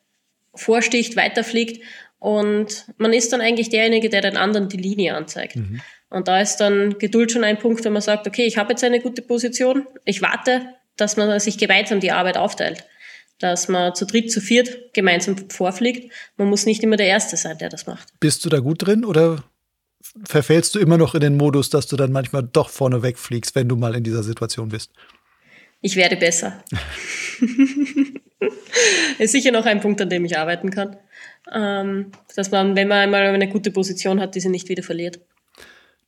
vorsticht, weiterfliegt und man ist dann eigentlich derjenige, der den anderen die Linie anzeigt. Mhm. Und da ist dann Geduld schon ein Punkt, wenn man sagt, okay, ich habe jetzt eine gute Position, ich warte, dass man sich gemeinsam die Arbeit aufteilt. Dass man zu dritt, zu viert gemeinsam vorfliegt. Man muss nicht immer der Erste sein, der das macht. Bist du da gut drin oder verfällst du immer noch in den Modus, dass du dann manchmal doch vorne wegfliegst, wenn du mal in dieser Situation bist? Ich werde besser. ist sicher noch ein Punkt, an dem ich arbeiten kann. Ähm, dass man, wenn man einmal eine gute Position hat, diese nicht wieder verliert.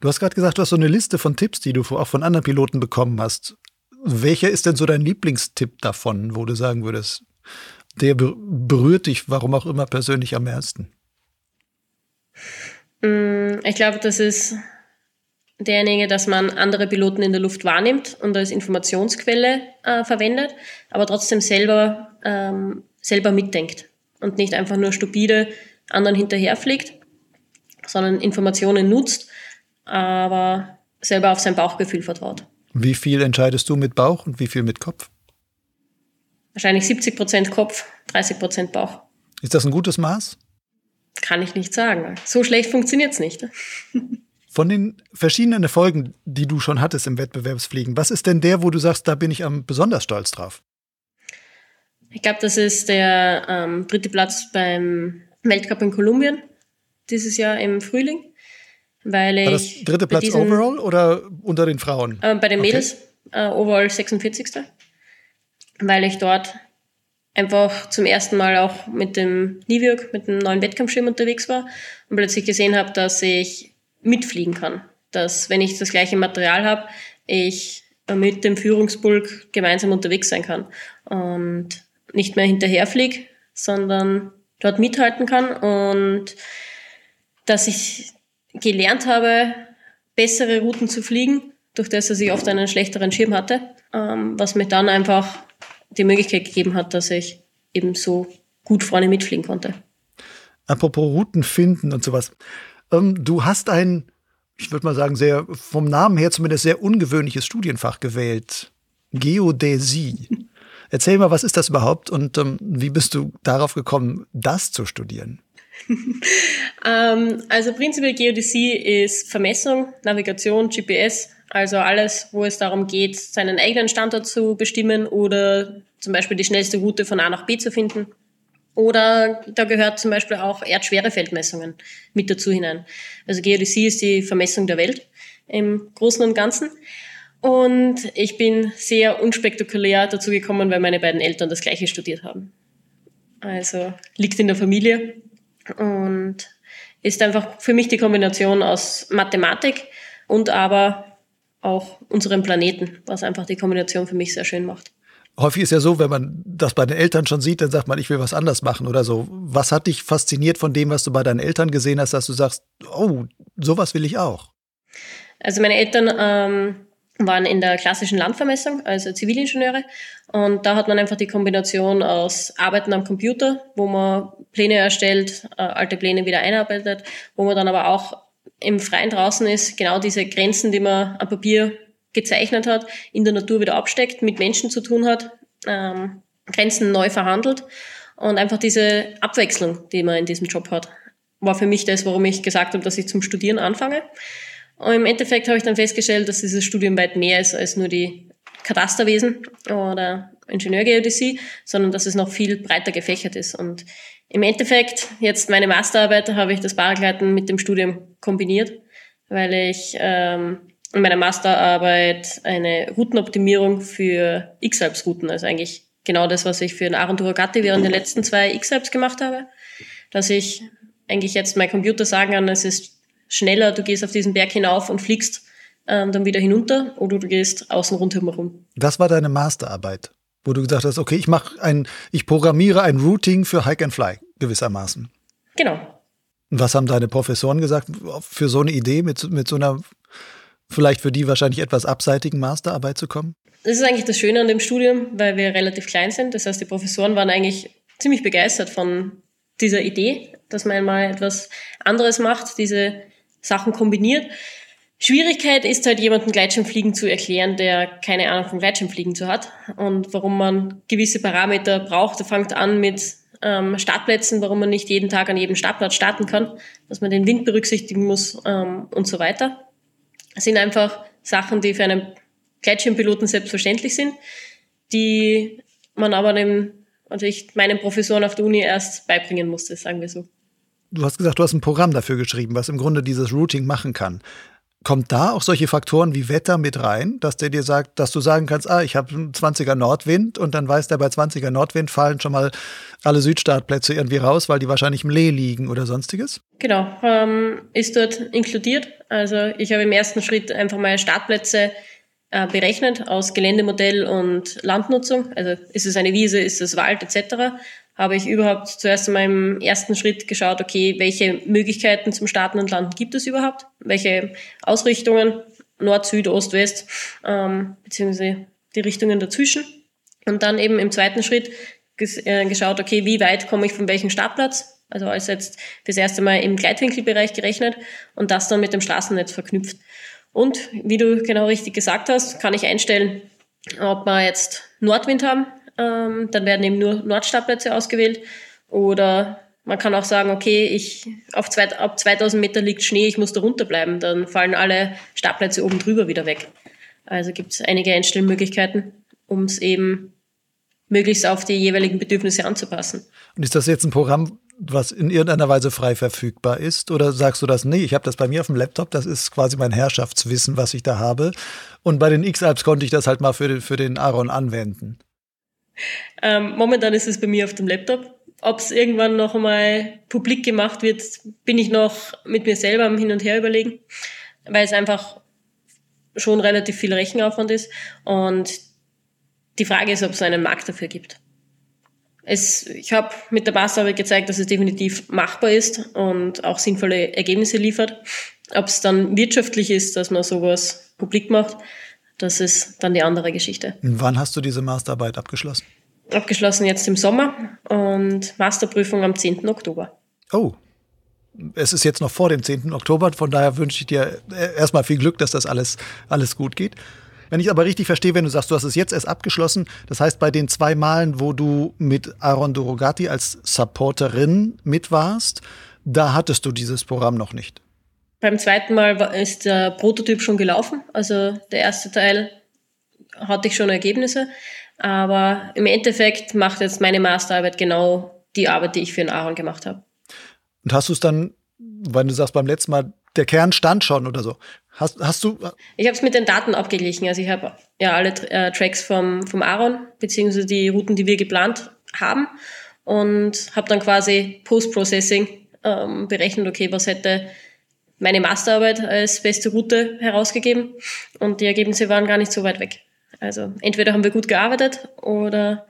Du hast gerade gesagt, du hast so eine Liste von Tipps, die du auch von anderen Piloten bekommen hast. Welcher ist denn so dein Lieblingstipp davon, wo du sagen würdest, der berührt dich, warum auch immer, persönlich am meisten? Mm, ich glaube, das ist derjenige, dass man andere Piloten in der Luft wahrnimmt und als Informationsquelle äh, verwendet, aber trotzdem selber, ähm, selber mitdenkt und nicht einfach nur stupide anderen hinterherfliegt, sondern Informationen nutzt aber selber auf sein Bauchgefühl vertraut. Wie viel entscheidest du mit Bauch und wie viel mit Kopf? Wahrscheinlich 70 Prozent Kopf, 30 Prozent Bauch. Ist das ein gutes Maß? Kann ich nicht sagen. So schlecht funktioniert es nicht. Von den verschiedenen Erfolgen, die du schon hattest im Wettbewerbsfliegen, was ist denn der, wo du sagst, da bin ich am besonders stolz drauf? Ich glaube, das ist der ähm, dritte Platz beim Weltcup in Kolumbien dieses Jahr im Frühling weil. War das dritte Platz diesen, overall oder unter den Frauen? Äh, bei den Mädels okay. äh, overall 46. Weil ich dort einfach zum ersten Mal auch mit dem Niviuk, mit dem neuen Wettkampfschirm unterwegs war und plötzlich gesehen habe, dass ich mitfliegen kann. Dass, wenn ich das gleiche Material habe, ich mit dem Führungspulk gemeinsam unterwegs sein kann und nicht mehr hinterherfliege, sondern dort mithalten kann und dass ich gelernt habe, bessere Routen zu fliegen, durch das, dass ich oft einen schlechteren Schirm hatte, ähm, was mir dann einfach die Möglichkeit gegeben hat, dass ich eben so gut vorne mitfliegen konnte. Apropos Routen finden und sowas. Ähm, du hast ein, ich würde mal sagen, sehr vom Namen her zumindest sehr ungewöhnliches Studienfach gewählt. Geodäsie. Erzähl mal, was ist das überhaupt und ähm, wie bist du darauf gekommen, das zu studieren? ähm, also prinzipiell Geodäsie ist Vermessung, Navigation, GPS, also alles, wo es darum geht, seinen eigenen Standort zu bestimmen oder zum Beispiel die schnellste Route von A nach B zu finden. Oder da gehört zum Beispiel auch Erdschwerefeldmessungen mit dazu hinein. Also Geodäsie ist die Vermessung der Welt. im Großen und Ganzen. Und ich bin sehr unspektakulär dazu gekommen, weil meine beiden Eltern das gleiche studiert haben. Also liegt in der Familie und ist einfach für mich die Kombination aus Mathematik und aber auch unserem Planeten, was einfach die Kombination für mich sehr schön macht. Häufig ist ja so, wenn man das bei den Eltern schon sieht, dann sagt man, ich will was anders machen oder so. Was hat dich fasziniert von dem, was du bei deinen Eltern gesehen hast, dass du sagst, oh, sowas will ich auch? Also meine Eltern ähm, waren in der klassischen Landvermessung, also Zivilingenieure. Und da hat man einfach die Kombination aus Arbeiten am Computer, wo man Pläne erstellt, äh, alte Pläne wieder einarbeitet, wo man dann aber auch im Freien draußen ist, genau diese Grenzen, die man am Papier gezeichnet hat, in der Natur wieder absteckt, mit Menschen zu tun hat, ähm, Grenzen neu verhandelt und einfach diese Abwechslung, die man in diesem Job hat, war für mich das, warum ich gesagt habe, dass ich zum Studieren anfange. Und im Endeffekt habe ich dann festgestellt, dass dieses Studium weit mehr ist als nur die Katasterwesen oder Ingenieurgeodäsie, sondern dass es noch viel breiter gefächert ist. Und im Endeffekt, jetzt meine Masterarbeit, habe ich das Paragleiten mit dem Studium kombiniert, weil ich ähm, in meiner Masterarbeit eine Routenoptimierung für X-Alps-Routen, also eigentlich genau das, was ich für den Aaron Duragatti während den letzten zwei X-Alps gemacht habe, dass ich eigentlich jetzt mein Computer sagen kann, es ist schneller, du gehst auf diesen Berg hinauf und fliegst ähm, dann wieder hinunter oder du gehst außen rundherum herum. Das war deine Masterarbeit, wo du gesagt hast, okay, ich mache ein, ich programmiere ein Routing für Hike and Fly gewissermaßen. Genau. Und was haben deine Professoren gesagt für so eine Idee, mit, mit so einer vielleicht für die wahrscheinlich etwas abseitigen Masterarbeit zu kommen? Das ist eigentlich das Schöne an dem Studium, weil wir relativ klein sind. Das heißt, die Professoren waren eigentlich ziemlich begeistert von dieser Idee, dass man mal etwas anderes macht, diese Sachen kombiniert. Schwierigkeit ist halt, jemanden Gleitschirmfliegen zu erklären, der keine Ahnung von Gleitschirmfliegen zu hat und warum man gewisse Parameter braucht. Er fängt an mit ähm, Startplätzen, warum man nicht jeden Tag an jedem Startplatz starten kann, dass man den Wind berücksichtigen muss ähm, und so weiter. Das sind einfach Sachen, die für einen Gleitschirmpiloten selbstverständlich sind, die man aber dem, also ich meinen Professoren auf der Uni erst beibringen musste, sagen wir so. Du hast gesagt, du hast ein Programm dafür geschrieben, was im Grunde dieses Routing machen kann. Kommt da auch solche Faktoren wie Wetter mit rein, dass der dir sagt, dass du sagen kannst, ah, ich habe einen 20er Nordwind und dann weiß der bei 20er Nordwind fallen schon mal alle Südstartplätze irgendwie raus, weil die wahrscheinlich im Lee liegen oder sonstiges? Genau, ähm, ist dort inkludiert. Also ich habe im ersten Schritt einfach mal Startplätze berechnet aus Geländemodell und Landnutzung. Also ist es eine Wiese, ist es Wald etc habe ich überhaupt zuerst einmal im ersten Schritt geschaut, okay, welche Möglichkeiten zum Starten und Landen gibt es überhaupt? Welche Ausrichtungen, Nord, Süd, Ost, West, ähm, beziehungsweise die Richtungen dazwischen. Und dann eben im zweiten Schritt ges äh, geschaut, okay, wie weit komme ich von welchem Startplatz? Also als jetzt fürs erste Mal im Gleitwinkelbereich gerechnet und das dann mit dem Straßennetz verknüpft. Und wie du genau richtig gesagt hast, kann ich einstellen, ob wir jetzt Nordwind haben, ähm, dann werden eben nur Nordstartplätze ausgewählt. Oder man kann auch sagen, okay, ich, auf zwei, ab 2000 Meter liegt Schnee, ich muss da runterbleiben. Dann fallen alle Startplätze oben drüber wieder weg. Also gibt es einige Einstellmöglichkeiten, um es eben möglichst auf die jeweiligen Bedürfnisse anzupassen. Und ist das jetzt ein Programm, was in irgendeiner Weise frei verfügbar ist? Oder sagst du das, nee, ich habe das bei mir auf dem Laptop, das ist quasi mein Herrschaftswissen, was ich da habe. Und bei den X-Alps konnte ich das halt mal für den, für den Aaron anwenden. Ähm, momentan ist es bei mir auf dem Laptop. Ob es irgendwann noch einmal publik gemacht wird, bin ich noch mit mir selber am Hin und Her überlegen, weil es einfach schon relativ viel Rechenaufwand ist. Und die Frage ist, ob es einen Markt dafür gibt. Es, ich habe mit der Masterarbeit gezeigt, dass es definitiv machbar ist und auch sinnvolle Ergebnisse liefert. Ob es dann wirtschaftlich ist, dass man sowas publik macht, das ist dann die andere Geschichte. Wann hast du diese Masterarbeit abgeschlossen? Abgeschlossen jetzt im Sommer und Masterprüfung am 10. Oktober. Oh, es ist jetzt noch vor dem 10. Oktober, von daher wünsche ich dir erstmal viel Glück, dass das alles, alles gut geht. Wenn ich aber richtig verstehe, wenn du sagst, du hast es jetzt erst abgeschlossen, das heißt, bei den zwei Malen, wo du mit Aaron Durogati als Supporterin mit warst, da hattest du dieses Programm noch nicht. Beim zweiten Mal ist der Prototyp schon gelaufen. Also der erste Teil hatte ich schon Ergebnisse. Aber im Endeffekt macht jetzt meine Masterarbeit genau die Arbeit, die ich für den Aaron gemacht habe. Und hast du es dann wenn du sagst, beim letzten Mal, der Kern stand schon oder so. Hast, hast du. Ich habe es mit den Daten abgeglichen. Also ich habe ja alle äh, Tracks vom, vom Aaron, beziehungsweise die Routen, die wir geplant haben. Und habe dann quasi Post-Processing ähm, berechnet, okay, was hätte meine Masterarbeit als beste Route herausgegeben. Und die Ergebnisse waren gar nicht so weit weg. Also entweder haben wir gut gearbeitet oder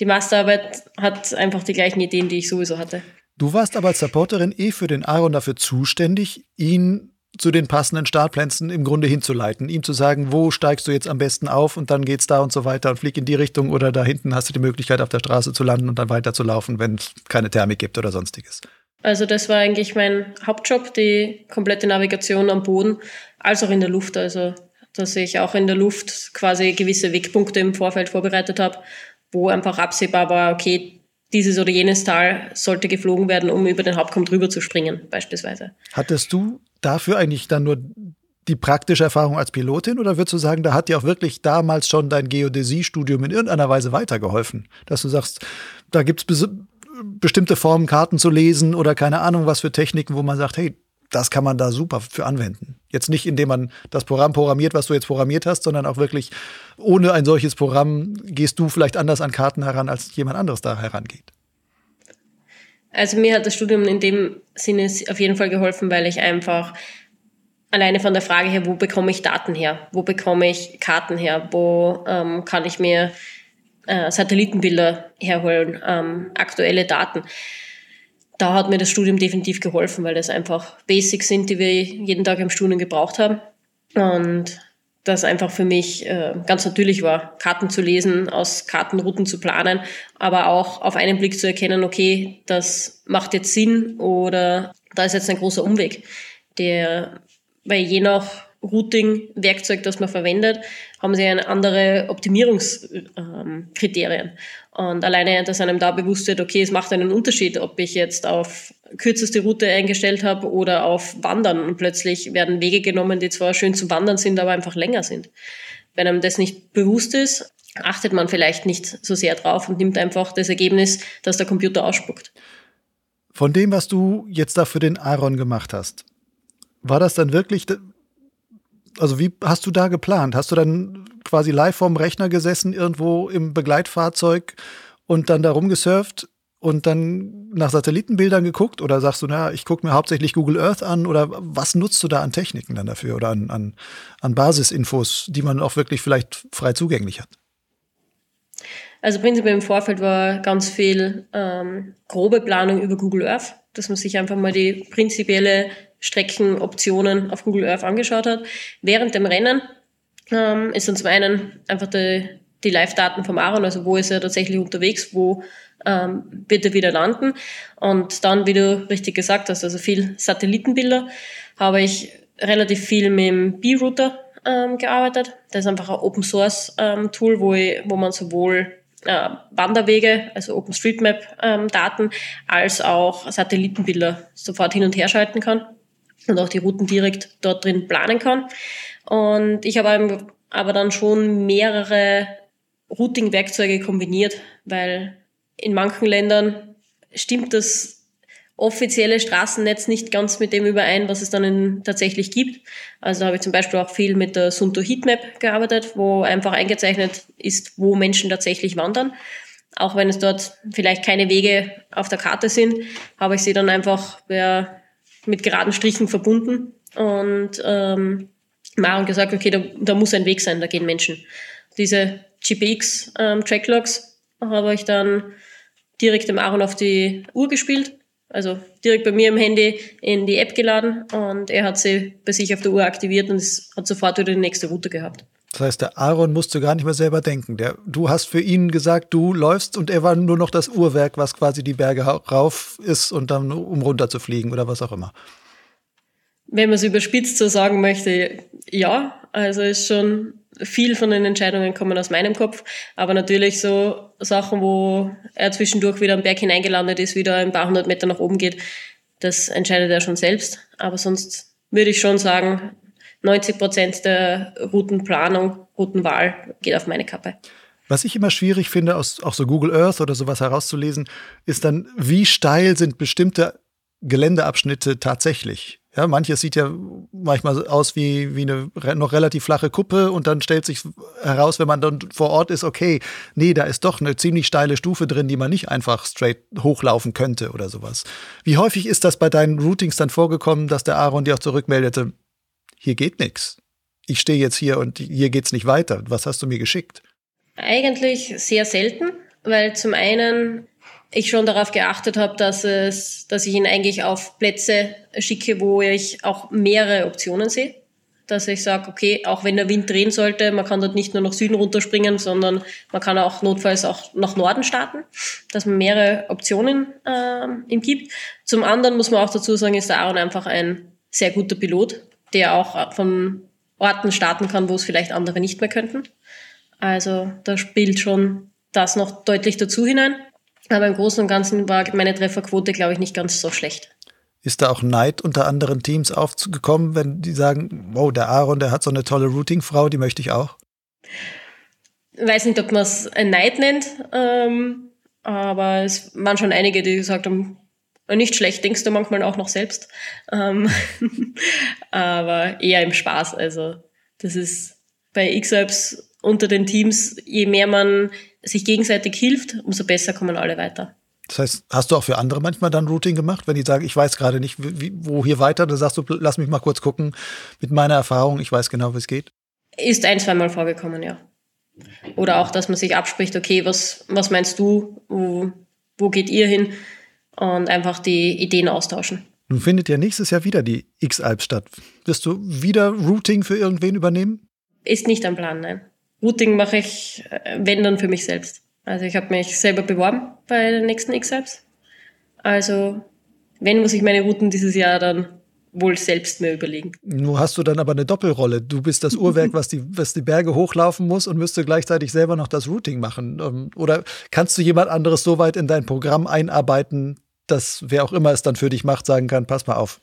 die Masterarbeit hat einfach die gleichen Ideen, die ich sowieso hatte. Du warst aber als Supporterin eh für den Aaron dafür zuständig, ihn zu den passenden Startplätzen im Grunde hinzuleiten, ihm zu sagen, wo steigst du jetzt am besten auf und dann geht's da und so weiter und flieg in die Richtung oder da hinten hast du die Möglichkeit auf der Straße zu landen und dann weiter zu laufen, wenn es keine Thermik gibt oder sonstiges. Also das war eigentlich mein Hauptjob, die komplette Navigation am Boden, als auch in der Luft. Also dass ich auch in der Luft quasi gewisse Wegpunkte im Vorfeld vorbereitet habe, wo einfach absehbar war, okay, dieses oder jenes Tal sollte geflogen werden, um über den Hauptkamm drüber zu springen, beispielsweise. Hattest du dafür eigentlich dann nur die praktische Erfahrung als Pilotin oder würdest du sagen, da hat dir auch wirklich damals schon dein Geodäsiestudium in irgendeiner Weise weitergeholfen? Dass du sagst, da gibt es bestimmte Formen, Karten zu lesen oder keine Ahnung, was für Techniken, wo man sagt, hey, das kann man da super für anwenden. Jetzt nicht, indem man das Programm programmiert, was du jetzt programmiert hast, sondern auch wirklich ohne ein solches Programm gehst du vielleicht anders an Karten heran, als jemand anderes da herangeht. Also mir hat das Studium in dem Sinne auf jeden Fall geholfen, weil ich einfach alleine von der Frage her, wo bekomme ich Daten her, wo bekomme ich Karten her, wo ähm, kann ich mir äh, Satellitenbilder herholen, ähm, aktuelle Daten? Da hat mir das Studium definitiv geholfen, weil das einfach Basics sind, die wir jeden Tag im Studium gebraucht haben. Und das einfach für mich äh, ganz natürlich war, Karten zu lesen, aus Kartenrouten zu planen, aber auch auf einen Blick zu erkennen, okay, das macht jetzt Sinn oder da ist jetzt ein großer Umweg, der, weil je nach Routing-Werkzeug, das man verwendet, haben sie eine andere Optimierungskriterien. Und alleine, dass einem da bewusst wird, okay, es macht einen Unterschied, ob ich jetzt auf kürzeste Route eingestellt habe oder auf Wandern. Und plötzlich werden Wege genommen, die zwar schön zu wandern sind, aber einfach länger sind. Wenn einem das nicht bewusst ist, achtet man vielleicht nicht so sehr drauf und nimmt einfach das Ergebnis, das der Computer ausspuckt. Von dem, was du jetzt da für den Aaron gemacht hast, war das dann wirklich also wie hast du da geplant? Hast du dann quasi live vorm Rechner gesessen, irgendwo im Begleitfahrzeug und dann da rumgesurft und dann nach Satellitenbildern geguckt? Oder sagst du, na, ich gucke mir hauptsächlich Google Earth an? Oder was nutzt du da an Techniken dann dafür oder an, an, an Basisinfos, die man auch wirklich vielleicht frei zugänglich hat? Also prinzipiell im Vorfeld war ganz viel ähm, grobe Planung über Google Earth, dass man sich einfach mal die prinzipielle Streckenoptionen auf Google Earth angeschaut hat. Während dem Rennen ähm, ist dann zum einen einfach die, die Live-Daten vom Aaron, also wo ist er tatsächlich unterwegs, wo ähm, wird er wieder landen. Und dann, wie du richtig gesagt hast, also viel Satellitenbilder, habe ich relativ viel mit dem B-Router ähm, gearbeitet. Das ist einfach ein Open Source ähm, wo, wo man sowohl äh, Wanderwege, also OpenStreetMap-Daten, ähm, als auch Satellitenbilder sofort hin und her schalten kann und auch die Routen direkt dort drin planen kann. Und ich habe aber dann schon mehrere Routing-Werkzeuge kombiniert, weil in manchen Ländern stimmt das offizielle Straßennetz nicht ganz mit dem überein, was es dann in, tatsächlich gibt. Also habe ich zum Beispiel auch viel mit der Sunto Heatmap gearbeitet, wo einfach eingezeichnet ist, wo Menschen tatsächlich wandern. Auch wenn es dort vielleicht keine Wege auf der Karte sind, habe ich sie dann einfach per mit geraden Strichen verbunden und ähm, Maren gesagt, okay, da, da muss ein Weg sein, da gehen Menschen. Diese GPX ähm, Tracklogs habe ich dann direkt dem Aaron auf die Uhr gespielt, also direkt bei mir im Handy in die App geladen und er hat sie bei sich auf der Uhr aktiviert und hat sofort wieder die nächste Route gehabt. Das heißt, der Aaron musste gar nicht mehr selber denken. Der, du hast für ihn gesagt, du läufst und er war nur noch das Uhrwerk, was quasi die Berge rauf ist und dann um runter zu fliegen oder was auch immer. Wenn man es überspitzt so sagen möchte, ja. Also ist schon viel von den Entscheidungen kommen aus meinem Kopf. Aber natürlich so Sachen, wo er zwischendurch wieder am Berg hineingelandet ist, wieder ein paar hundert Meter nach oben geht, das entscheidet er schon selbst. Aber sonst würde ich schon sagen, 90 Prozent der Routenplanung, Routenwahl geht auf meine Kappe. Was ich immer schwierig finde, aus auch so Google Earth oder sowas herauszulesen, ist dann, wie steil sind bestimmte Geländeabschnitte tatsächlich? Ja, manches sieht ja manchmal aus wie, wie eine noch relativ flache Kuppe und dann stellt sich heraus, wenn man dann vor Ort ist, okay, nee, da ist doch eine ziemlich steile Stufe drin, die man nicht einfach straight hochlaufen könnte oder sowas. Wie häufig ist das bei deinen Routings dann vorgekommen, dass der Aaron dir auch zurückmeldete, hier geht nichts. Ich stehe jetzt hier und hier geht's nicht weiter. Was hast du mir geschickt? Eigentlich sehr selten, weil zum einen ich schon darauf geachtet habe, dass es, dass ich ihn eigentlich auf Plätze schicke, wo ich auch mehrere Optionen sehe. Dass ich sage, okay, auch wenn der Wind drehen sollte, man kann dort nicht nur nach Süden runterspringen, sondern man kann auch notfalls auch nach Norden starten, dass man mehrere Optionen äh, ihm gibt. Zum anderen muss man auch dazu sagen, ist der Aaron einfach ein sehr guter Pilot, der auch von Orten starten kann, wo es vielleicht andere nicht mehr könnten. Also da spielt schon das noch deutlich dazu hinein. Aber im Großen und Ganzen war meine Trefferquote, glaube ich, nicht ganz so schlecht. Ist da auch Neid unter anderen Teams aufgekommen, wenn die sagen, wow, der Aaron, der hat so eine tolle Routing-Frau, die möchte ich auch? Weiß nicht, ob man es Neid nennt, ähm, aber es waren schon einige, die gesagt haben, nicht schlecht, denkst du manchmal auch noch selbst. Ähm, aber eher im Spaß. Also das ist bei X-Apps unter den Teams, je mehr man sich gegenseitig hilft, umso besser kommen alle weiter. Das heißt, hast du auch für andere manchmal dann Routing gemacht, wenn die sagen, ich weiß gerade nicht, wie, wo hier weiter, dann sagst du, lass mich mal kurz gucken mit meiner Erfahrung, ich weiß genau, wie es geht? Ist ein, zweimal vorgekommen, ja. Oder auch, dass man sich abspricht, okay, was, was meinst du, wo, wo geht ihr hin? Und einfach die Ideen austauschen. Nun findet ja nächstes Jahr wieder die X-Alp statt. Wirst du wieder Routing für irgendwen übernehmen? Ist nicht am Plan, nein. Routing mache ich, äh, wenn dann für mich selbst. Also ich habe mich selber beworben bei den nächsten X-Apps. Also wenn muss ich meine Routen dieses Jahr dann wohl selbst mir überlegen. Nur hast du dann aber eine Doppelrolle. Du bist das Uhrwerk, was die, was die Berge hochlaufen muss und müsste gleichzeitig selber noch das Routing machen. Ähm, oder kannst du jemand anderes so weit in dein Programm einarbeiten, dass wer auch immer es dann für dich macht, sagen kann, pass mal auf,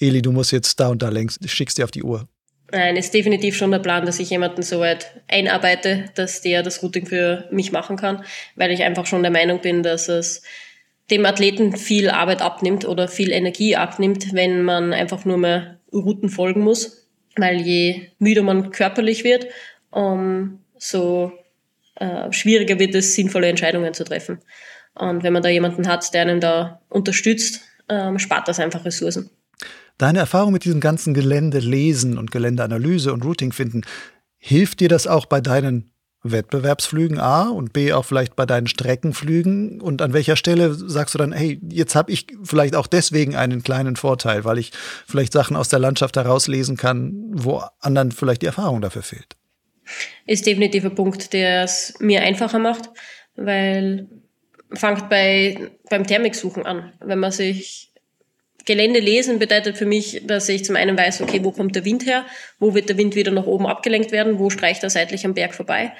Eli, du musst jetzt da und da längs, schickst dir auf die Uhr. Nein, ist definitiv schon der Plan, dass ich jemanden so weit einarbeite, dass der das Routing für mich machen kann, weil ich einfach schon der Meinung bin, dass es dem Athleten viel Arbeit abnimmt oder viel Energie abnimmt, wenn man einfach nur mehr Routen folgen muss, weil je müder man körperlich wird, umso äh, schwieriger wird es, sinnvolle Entscheidungen zu treffen. Und wenn man da jemanden hat, der einen da unterstützt, ähm, spart das einfach Ressourcen. Deine Erfahrung mit diesem ganzen Gelände lesen und Geländeanalyse und Routing finden, hilft dir das auch bei deinen Wettbewerbsflügen A und B auch vielleicht bei deinen Streckenflügen? Und an welcher Stelle sagst du dann, hey, jetzt habe ich vielleicht auch deswegen einen kleinen Vorteil, weil ich vielleicht Sachen aus der Landschaft herauslesen kann, wo anderen vielleicht die Erfahrung dafür fehlt? Ist definitiv ein Punkt, der es mir einfacher macht, weil fangt bei, beim Thermiksuchen an. Wenn man sich Gelände lesen bedeutet für mich, dass ich zum einen weiß, okay, wo kommt der Wind her, wo wird der Wind wieder nach oben abgelenkt werden, wo streicht er seitlich am Berg vorbei.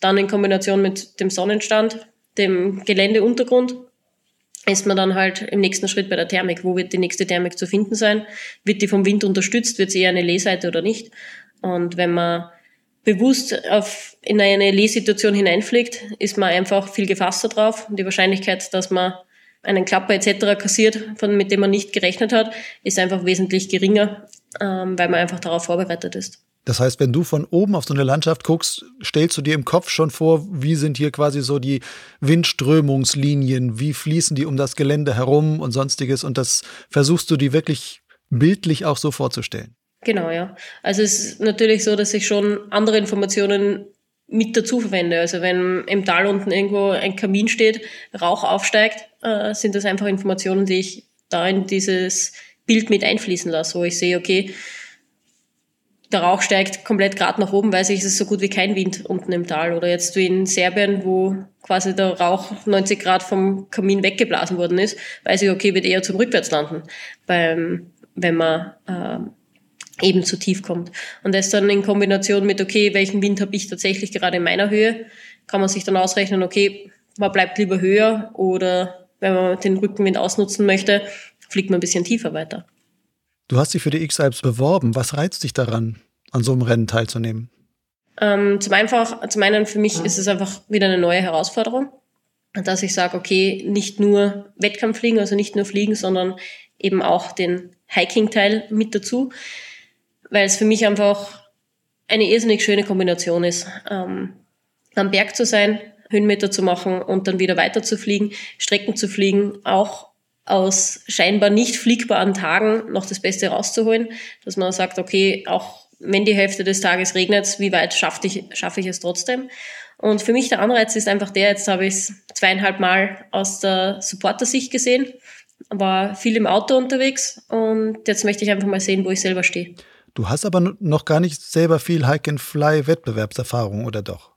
Dann in Kombination mit dem Sonnenstand, dem Geländeuntergrund, ist man dann halt im nächsten Schritt bei der Thermik. Wo wird die nächste Thermik zu finden sein? Wird die vom Wind unterstützt? Wird sie eher eine Lehseite oder nicht? Und wenn man bewusst auf, in eine Lehsituation hineinfliegt, ist man einfach viel gefasster drauf. Und die Wahrscheinlichkeit, dass man einen Klapper etc. kassiert, von, mit dem man nicht gerechnet hat, ist einfach wesentlich geringer, ähm, weil man einfach darauf vorbereitet ist. Das heißt, wenn du von oben auf so eine Landschaft guckst, stellst du dir im Kopf schon vor, wie sind hier quasi so die Windströmungslinien, wie fließen die um das Gelände herum und sonstiges und das versuchst du dir wirklich bildlich auch so vorzustellen. Genau, ja. Also es ist natürlich so, dass ich schon andere Informationen mit dazu verwende. Also wenn im Tal unten irgendwo ein Kamin steht, Rauch aufsteigt, äh, sind das einfach Informationen, die ich da in dieses Bild mit einfließen lasse, wo ich sehe, okay, der Rauch steigt komplett gerade nach oben, weiß ich, es ist so gut wie kein Wind unten im Tal. Oder jetzt wie in Serbien, wo quasi der Rauch 90 Grad vom Kamin weggeblasen worden ist, weiß ich, okay, wird eher zum Rückwärtslanden, beim, wenn man äh, eben zu tief kommt. Und das dann in Kombination mit, okay, welchen Wind habe ich tatsächlich gerade in meiner Höhe, kann man sich dann ausrechnen, okay, man bleibt lieber höher oder wenn man den Rückenwind ausnutzen möchte, fliegt man ein bisschen tiefer weiter. Du hast dich für die X-Alps beworben. Was reizt dich daran, an so einem Rennen teilzunehmen? Ähm, zum, einfach, zum einen für mich ist es einfach wieder eine neue Herausforderung, dass ich sage, okay, nicht nur Wettkampf fliegen, also nicht nur fliegen, sondern eben auch den Hiking-Teil mit dazu, weil es für mich einfach eine irrsinnig schöne Kombination ist. Ähm, am Berg zu sein, Höhenmeter zu machen und dann wieder weiter zu fliegen, Strecken zu fliegen, auch aus scheinbar nicht fliegbaren Tagen noch das Beste rauszuholen, dass man sagt, okay, auch wenn die Hälfte des Tages regnet, wie weit schaffe ich, schaffe ich es trotzdem? Und für mich der Anreiz ist einfach der, jetzt habe ich es zweieinhalb Mal aus der Supporter-Sicht gesehen, war viel im Auto unterwegs und jetzt möchte ich einfach mal sehen, wo ich selber stehe. Du hast aber noch gar nicht selber viel Hike-and-Fly-Wettbewerbserfahrung, oder doch?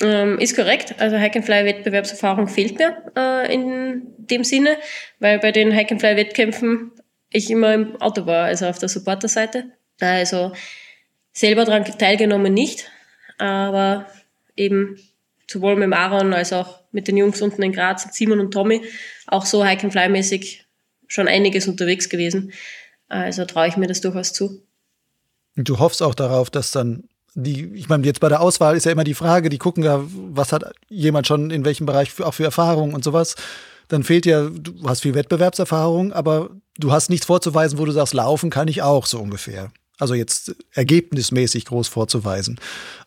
Ähm, ist korrekt. Also Hike-and-Fly-Wettbewerbserfahrung fehlt mir äh, in dem Sinne, weil bei den Hike-and-Fly-Wettkämpfen ich immer im Auto war, also auf der Supporter-Seite. Also selber daran teilgenommen nicht, aber eben sowohl mit Aaron als auch mit den Jungs unten in Graz, Simon und Tommy, auch so Hike-and-Fly-mäßig schon einiges unterwegs gewesen. Also traue ich mir das durchaus zu. Du hoffst auch darauf, dass dann die, ich meine, jetzt bei der Auswahl ist ja immer die Frage, die gucken ja, was hat jemand schon in welchem Bereich für, auch für Erfahrung und sowas. Dann fehlt ja, du hast viel Wettbewerbserfahrung, aber du hast nichts vorzuweisen, wo du sagst, laufen kann ich auch so ungefähr. Also jetzt ergebnismäßig groß vorzuweisen.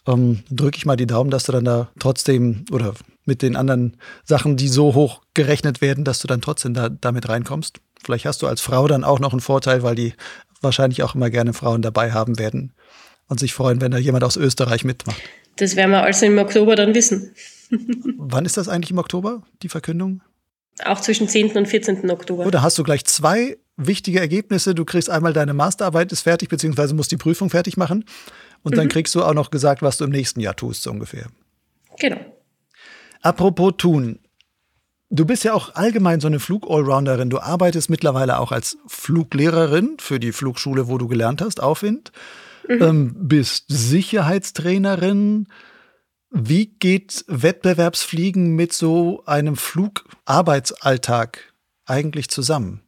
Ähm, Drücke ich mal die Daumen, dass du dann da trotzdem oder mit den anderen Sachen, die so hoch gerechnet werden, dass du dann trotzdem da damit reinkommst. Vielleicht hast du als Frau dann auch noch einen Vorteil, weil die wahrscheinlich auch immer gerne Frauen dabei haben werden und sich freuen, wenn da jemand aus Österreich mitmacht. Das werden wir also im Oktober dann wissen. Wann ist das eigentlich im Oktober, die Verkündung? Auch zwischen 10. und 14. Oktober. Oder hast du gleich zwei wichtige Ergebnisse. Du kriegst einmal deine Masterarbeit ist fertig, beziehungsweise musst die Prüfung fertig machen. Und mhm. dann kriegst du auch noch gesagt, was du im nächsten Jahr tust, so ungefähr. Genau. Apropos tun. Du bist ja auch allgemein so eine Flug-Allrounderin. Du arbeitest mittlerweile auch als Fluglehrerin für die Flugschule, wo du gelernt hast, Aufwind. Mhm. Ähm, bist Sicherheitstrainerin. Wie geht Wettbewerbsfliegen mit so einem Flugarbeitsalltag eigentlich zusammen?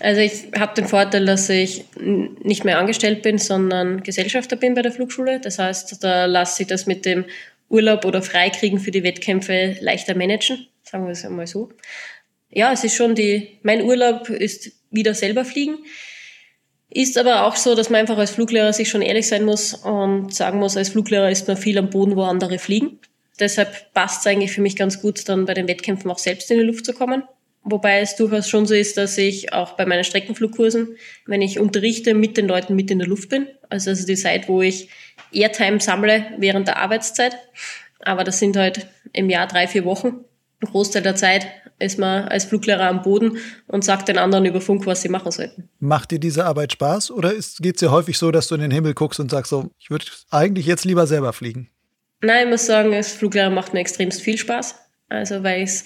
Also ich habe den Vorteil, dass ich nicht mehr angestellt bin, sondern Gesellschafter bin bei der Flugschule. Das heißt, da lasse ich das mit dem Urlaub oder Freikriegen für die Wettkämpfe leichter managen, sagen wir es einmal so. Ja, es ist schon die, mein Urlaub ist wieder selber fliegen. Ist aber auch so, dass man einfach als Fluglehrer sich schon ehrlich sein muss und sagen muss, als Fluglehrer ist man viel am Boden, wo andere fliegen. Deshalb passt es eigentlich für mich ganz gut, dann bei den Wettkämpfen auch selbst in die Luft zu kommen. Wobei es durchaus schon so ist, dass ich auch bei meinen Streckenflugkursen, wenn ich unterrichte, mit den Leuten mit in der Luft bin. Also ist die Zeit, wo ich Airtime sammle während der Arbeitszeit. Aber das sind halt im Jahr drei, vier Wochen. Ein Großteil der Zeit ist man als Fluglehrer am Boden und sagt den anderen über Funk, was sie machen sollten. Macht dir diese Arbeit Spaß oder geht es dir häufig so, dass du in den Himmel guckst und sagst so, ich würde eigentlich jetzt lieber selber fliegen? Nein, ich muss sagen, als Fluglehrer macht mir extremst viel Spaß. Also weil ich es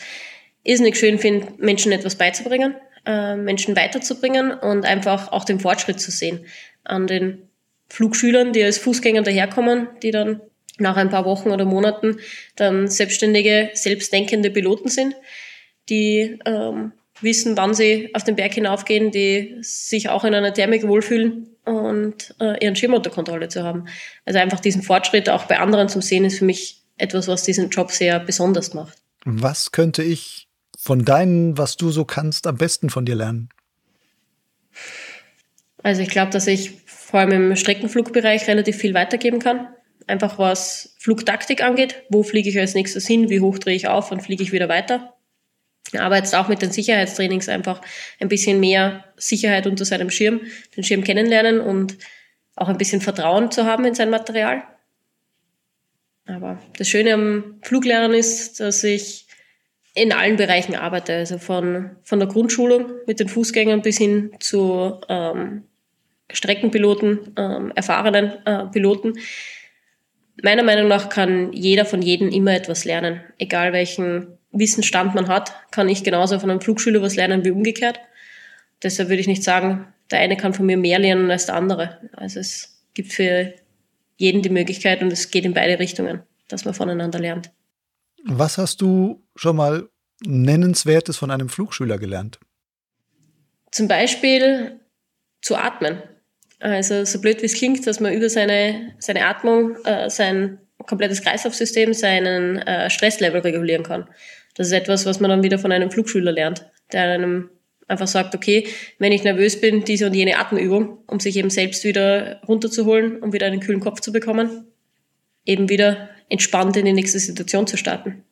irrsinnig schön finde, Menschen etwas beizubringen, äh, Menschen weiterzubringen und einfach auch den Fortschritt zu sehen an den Flugschülern, die als Fußgänger daherkommen, die dann nach ein paar Wochen oder Monaten dann selbstständige, selbstdenkende Piloten sind, die ähm, wissen, wann sie auf den Berg hinaufgehen, die sich auch in einer Thermik wohlfühlen und äh, ihren Schirm unter Kontrolle zu haben. Also einfach diesen Fortschritt auch bei anderen zu sehen, ist für mich etwas, was diesen Job sehr besonders macht. Was könnte ich von deinen, was du so kannst, am besten von dir lernen? Also ich glaube, dass ich vor allem im Streckenflugbereich relativ viel weitergeben kann. Einfach was Flugtaktik angeht. Wo fliege ich als nächstes hin? Wie hoch drehe ich auf? und fliege ich wieder weiter? Aber jetzt auch mit den Sicherheitstrainings einfach ein bisschen mehr Sicherheit unter seinem Schirm, den Schirm kennenlernen und auch ein bisschen Vertrauen zu haben in sein Material. Aber das Schöne am Fluglernen ist, dass ich in allen Bereichen arbeite, also von, von der Grundschulung mit den Fußgängern bis hin zu ähm, Streckenpiloten, ähm, erfahrenen äh, Piloten. Meiner Meinung nach kann jeder von jedem immer etwas lernen. Egal welchen Wissensstand man hat, kann ich genauso von einem Flugschüler was lernen wie umgekehrt. Deshalb würde ich nicht sagen, der eine kann von mir mehr lernen als der andere. Also es gibt für jeden die Möglichkeit und es geht in beide Richtungen, dass man voneinander lernt. Was hast du schon mal Nennenswertes von einem Flugschüler gelernt? Zum Beispiel zu atmen. Also so blöd wie es klingt, dass man über seine, seine Atmung äh, sein komplettes Kreislaufsystem, seinen äh, Stresslevel regulieren kann. Das ist etwas, was man dann wieder von einem Flugschüler lernt, der einem einfach sagt, okay, wenn ich nervös bin, diese und jene Atemübung, um sich eben selbst wieder runterzuholen, um wieder einen kühlen Kopf zu bekommen, eben wieder entspannt in die nächste Situation zu starten.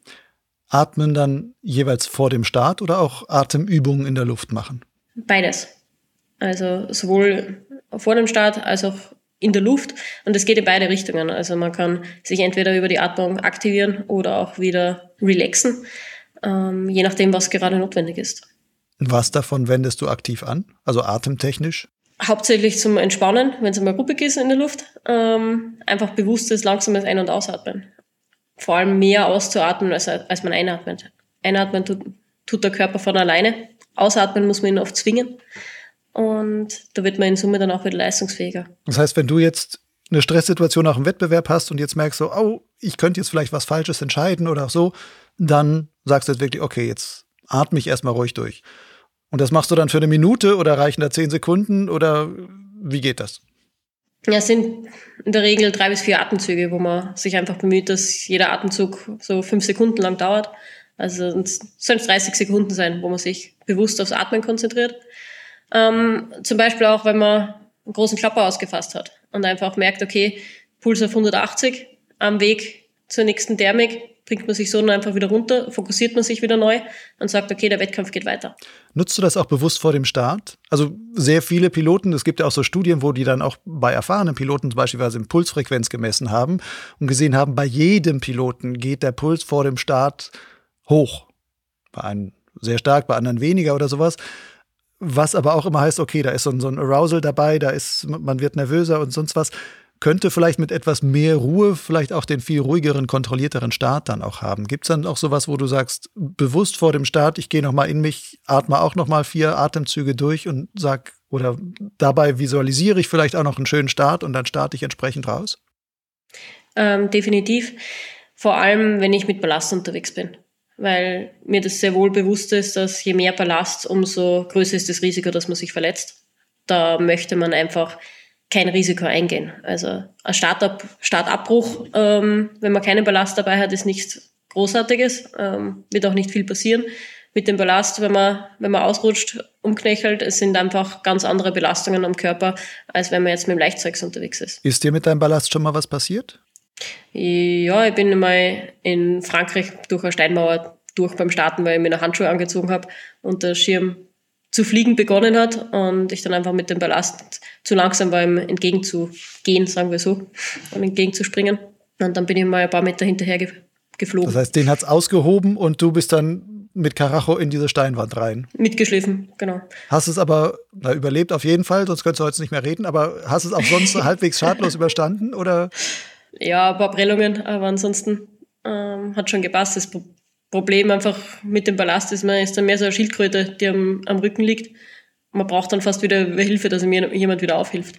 Atmen dann jeweils vor dem Start oder auch Atemübungen in der Luft machen? Beides. Also sowohl vor dem Start als auch in der Luft. Und es geht in beide Richtungen. Also man kann sich entweder über die Atmung aktivieren oder auch wieder relaxen, ähm, je nachdem, was gerade notwendig ist. Was davon wendest du aktiv an? Also atemtechnisch? Hauptsächlich zum Entspannen, wenn es einmal ruppig ist in der Luft. Ähm, einfach bewusstes, langsames Ein- und Ausatmen. Vor allem mehr auszuatmen, als, als man einatmet. Einatmen tut, tut der Körper von alleine. Ausatmen muss man ihn oft zwingen. Und da wird man in Summe dann auch wieder leistungsfähiger. Das heißt, wenn du jetzt eine Stresssituation nach dem Wettbewerb hast und jetzt merkst so, oh, ich könnte jetzt vielleicht was Falsches entscheiden oder so, dann sagst du jetzt wirklich, okay, jetzt atme ich erstmal ruhig durch. Und das machst du dann für eine Minute oder reichen da zehn Sekunden oder wie geht das? Ja, es sind in der Regel drei bis vier Atemzüge, wo man sich einfach bemüht, dass jeder Atemzug so fünf Sekunden lang dauert. Also es sollen 30 Sekunden sein, wo man sich bewusst aufs Atmen konzentriert. Ähm, zum Beispiel auch, wenn man einen großen Klapper ausgefasst hat und einfach merkt, okay, Puls auf 180 am Weg zur nächsten Thermik, bringt man sich so dann einfach wieder runter, fokussiert man sich wieder neu und sagt, okay, der Wettkampf geht weiter. Nutzt du das auch bewusst vor dem Start? Also sehr viele Piloten, es gibt ja auch so Studien, wo die dann auch bei erfahrenen Piloten zum Beispiel Impulsfrequenz gemessen haben und gesehen haben, bei jedem Piloten geht der Puls vor dem Start hoch. Bei einem sehr stark, bei anderen weniger oder sowas. Was aber auch immer heißt, okay, da ist so ein, so ein Arousal dabei, da ist, man wird nervöser und sonst was könnte vielleicht mit etwas mehr Ruhe vielleicht auch den viel ruhigeren, kontrollierteren Start dann auch haben. Gibt es dann auch sowas, wo du sagst, bewusst vor dem Start, ich gehe nochmal in mich, atme auch nochmal vier Atemzüge durch und sag, oder dabei visualisiere ich vielleicht auch noch einen schönen Start und dann starte ich entsprechend raus? Ähm, definitiv. Vor allem, wenn ich mit Ballast unterwegs bin. Weil mir das sehr wohl bewusst ist, dass je mehr Ballast, umso größer ist das Risiko, dass man sich verletzt. Da möchte man einfach kein Risiko eingehen. Also ein Startab, Startabbruch, ähm, wenn man keinen Ballast dabei hat, ist nichts Großartiges, ähm, wird auch nicht viel passieren. Mit dem Ballast, wenn man, wenn man ausrutscht, umknöchelt, es sind einfach ganz andere Belastungen am Körper, als wenn man jetzt mit dem Leichtzeugs unterwegs ist. Ist dir mit deinem Ballast schon mal was passiert? Ja, ich bin mal in Frankreich durch eine Steinmauer durch beim Starten, weil ich mir eine Handschuhe angezogen habe und der Schirm zu fliegen begonnen hat und ich dann einfach mit dem Ballast zu langsam war, ihm entgegenzugehen, sagen wir so, und entgegenzuspringen. Und dann bin ich mal ein paar Meter hinterher ge geflogen. Das heißt, den hat es ausgehoben und du bist dann mit Karacho in diese Steinwand rein. Mitgeschliffen, genau. Hast es aber na, überlebt auf jeden Fall, sonst könntest du heute nicht mehr reden, aber hast es auch sonst halbwegs schadlos überstanden oder? Ja, ein paar Prellungen, aber ansonsten ähm, hat schon gepasst. Das Problem einfach mit dem Ballast ist, man ist dann mehr so eine Schildkröte, die am, am Rücken liegt. Man braucht dann fast wieder Hilfe, dass mir jemand wieder aufhilft.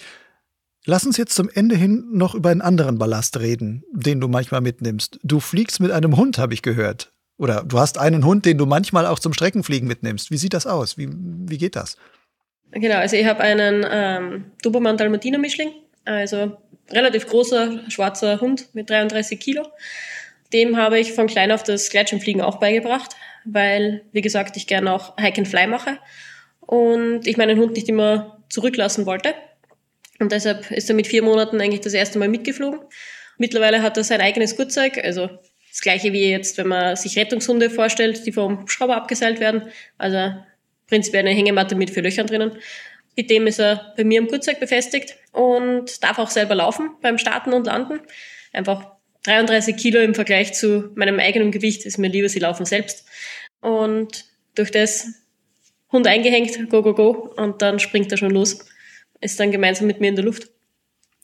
Lass uns jetzt zum Ende hin noch über einen anderen Ballast reden, den du manchmal mitnimmst. Du fliegst mit einem Hund, habe ich gehört. Oder du hast einen Hund, den du manchmal auch zum Streckenfliegen mitnimmst. Wie sieht das aus? Wie, wie geht das? Genau, also ich habe einen ähm, Dobermann Dalmatiner Mischling, also relativ großer schwarzer Hund mit 33 Kilo dem habe ich von klein auf das Gleitschirmfliegen auch beigebracht, weil, wie gesagt, ich gerne auch Hike and Fly mache und ich meinen Hund nicht immer zurücklassen wollte. Und deshalb ist er mit vier Monaten eigentlich das erste Mal mitgeflogen. Mittlerweile hat er sein eigenes Gurtzeug, also das gleiche wie jetzt, wenn man sich Rettungshunde vorstellt, die vom Hubschrauber abgeseilt werden. Also prinzipiell eine Hängematte mit vier Löchern drinnen. Mit dem ist er bei mir im Gurtzeug befestigt und darf auch selber laufen beim Starten und Landen. Einfach 33 Kilo im Vergleich zu meinem eigenen Gewicht ist mir lieber, sie laufen selbst. Und durch das Hund eingehängt, go, go, go, und dann springt er schon los. Ist dann gemeinsam mit mir in der Luft.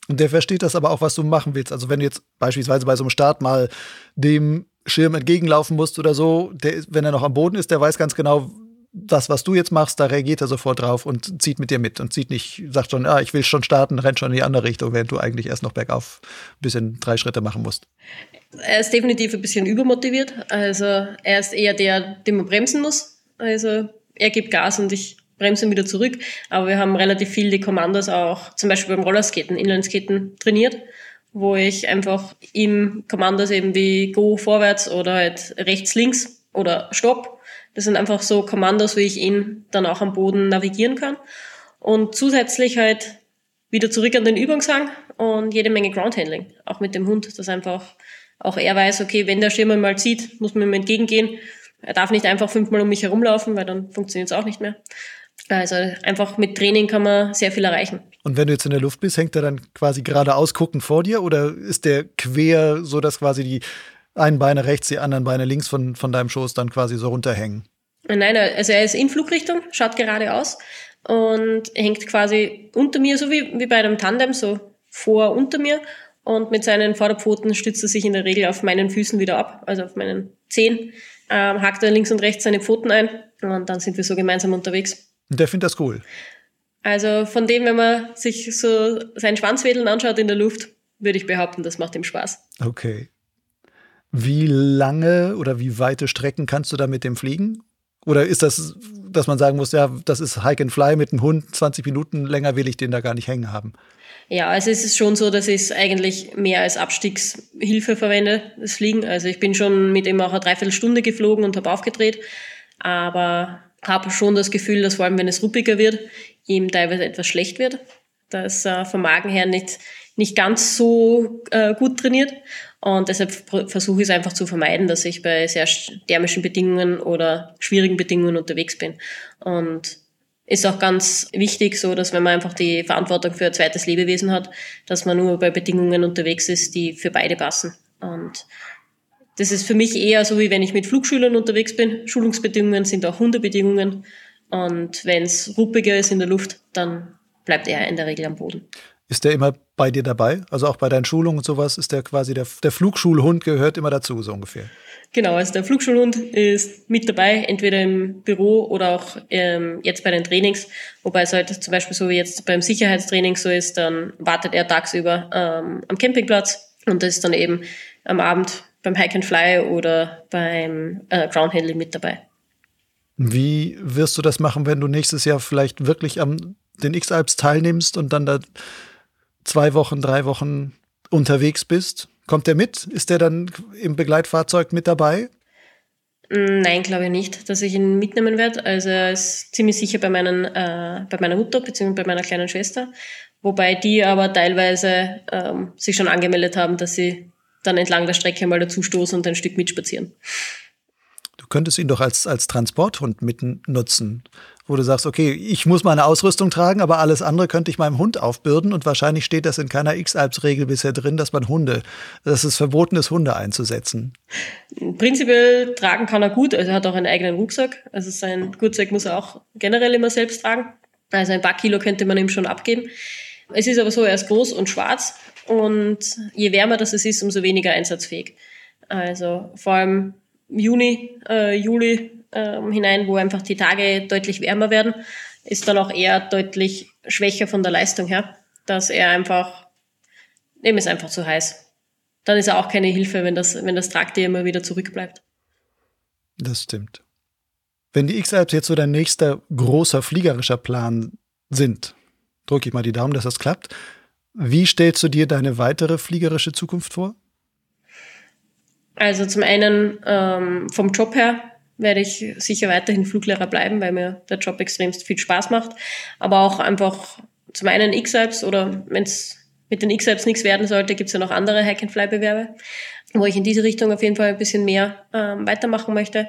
Und der versteht das aber auch, was du machen willst. Also wenn du jetzt beispielsweise bei so einem Start mal dem Schirm entgegenlaufen musst oder so, der, wenn er noch am Boden ist, der weiß ganz genau, das, was du jetzt machst, da reagiert er sofort drauf und zieht mit dir mit und zieht nicht, sagt schon, ah, ich will schon starten, rennt schon in die andere Richtung, während du eigentlich erst noch bergauf ein bisschen drei Schritte machen musst. Er ist definitiv ein bisschen übermotiviert. Also er ist eher der, den man bremsen muss. Also er gibt Gas und ich bremse ihn wieder zurück. Aber wir haben relativ viel die Kommandos auch, zum Beispiel beim Rollerskaten, Inlineskaten trainiert, wo ich einfach ihm Kommandos eben wie Go vorwärts oder halt rechts, links oder Stopp Das sind einfach so Kommandos, wie ich ihn dann auch am Boden navigieren kann. Und zusätzlich halt wieder zurück an den Übungshang und jede Menge Groundhandling, auch mit dem Hund, dass einfach auch er weiß, okay, wenn der Schirm mal zieht, muss man ihm entgegengehen. Er darf nicht einfach fünfmal um mich herumlaufen, weil dann funktioniert es auch nicht mehr. Also einfach mit Training kann man sehr viel erreichen. Und wenn du jetzt in der Luft bist, hängt er dann quasi geradeaus guckend vor dir oder ist der quer, so dass quasi die einen Beine rechts, die anderen Beine links von, von deinem Schoß dann quasi so runterhängen? Nein, also er ist in Flugrichtung, schaut geradeaus und hängt quasi unter mir, so wie, wie bei einem Tandem, so vor unter mir. Und mit seinen Vorderpfoten stützt er sich in der Regel auf meinen Füßen wieder ab, also auf meinen Zehen, ähm, hakt er links und rechts seine Pfoten ein und dann sind wir so gemeinsam unterwegs. Und der findet das cool. Also von dem, wenn man sich so seinen Schwanzwedeln anschaut in der Luft, würde ich behaupten, das macht ihm Spaß. Okay. Wie lange oder wie weite Strecken kannst du da mit dem fliegen? Oder ist das, dass man sagen muss, ja, das ist Hike and Fly mit einem Hund, 20 Minuten länger will ich den da gar nicht hängen haben? Ja, also es ist schon so, dass ich es eigentlich mehr als Abstiegshilfe verwende, das Fliegen. Also ich bin schon mit ihm auch eine Dreiviertelstunde geflogen und habe aufgedreht. Aber habe schon das Gefühl, dass vor allem, wenn es ruppiger wird, ihm teilweise etwas schlecht wird, dass er vom Magen her nicht, nicht ganz so äh, gut trainiert. Und deshalb versuche ich es einfach zu vermeiden, dass ich bei sehr thermischen Bedingungen oder schwierigen Bedingungen unterwegs bin. Und ist auch ganz wichtig, so dass wenn man einfach die Verantwortung für ein zweites Lebewesen hat, dass man nur bei Bedingungen unterwegs ist, die für beide passen. Und das ist für mich eher so, wie wenn ich mit Flugschülern unterwegs bin. Schulungsbedingungen sind auch Hundebedingungen. Und wenn es ruppiger ist in der Luft, dann bleibt er in der Regel am Boden. Ist der immer bei dir dabei? Also auch bei deinen Schulungen und sowas ist der quasi der, der Flugschulhund gehört immer dazu, so ungefähr. Genau, also der Flugschulhund ist mit dabei, entweder im Büro oder auch ähm, jetzt bei den Trainings. Wobei es halt zum Beispiel so wie jetzt beim Sicherheitstraining so ist, dann wartet er tagsüber ähm, am Campingplatz und das ist dann eben am Abend beim Hike and Fly oder beim äh, Ground Handling mit dabei. Wie wirst du das machen, wenn du nächstes Jahr vielleicht wirklich am den X-Alps teilnimmst und dann da zwei Wochen, drei Wochen unterwegs bist? Kommt der mit? Ist der dann im Begleitfahrzeug mit dabei? Nein, glaube ich nicht, dass ich ihn mitnehmen werde. Also er ist ziemlich sicher bei, meinen, äh, bei meiner Mutter bzw. bei meiner kleinen Schwester, wobei die aber teilweise ähm, sich schon angemeldet haben, dass sie dann entlang der Strecke mal dazustoßen und ein Stück mitspazieren. Könntest ihn doch als, als Transporthund mitten nutzen, wo du sagst, okay, ich muss meine Ausrüstung tragen, aber alles andere könnte ich meinem Hund aufbürden und wahrscheinlich steht das in keiner X-Alps-Regel bisher drin, dass man Hunde, dass es verboten ist, Hunde einzusetzen. Prinzipiell tragen kann er gut, also er hat auch einen eigenen Rucksack, also sein Rucksack muss er auch generell immer selbst tragen. Also ein paar Kilo könnte man ihm schon abgeben. Es ist aber so, er ist groß und schwarz und je wärmer das ist, umso weniger einsatzfähig. Also vor allem Juni, äh, Juli äh, hinein, wo einfach die Tage deutlich wärmer werden, ist dann auch eher deutlich schwächer von der Leistung her, dass er einfach, eben ist einfach zu heiß. Dann ist er auch keine Hilfe, wenn das, wenn das Tragtier immer wieder zurückbleibt. Das stimmt. Wenn die X-Alps jetzt so dein nächster großer fliegerischer Plan sind, drücke ich mal die Daumen, dass das klappt. Wie stellst du dir deine weitere fliegerische Zukunft vor? Also zum einen ähm, vom Job her werde ich sicher weiterhin Fluglehrer bleiben, weil mir der Job extremst viel Spaß macht. Aber auch einfach zum einen X-Alps oder wenn es mit den X-Alps nichts werden sollte, gibt es ja noch andere Hack-and-Fly-Bewerbe, wo ich in diese Richtung auf jeden Fall ein bisschen mehr ähm, weitermachen möchte.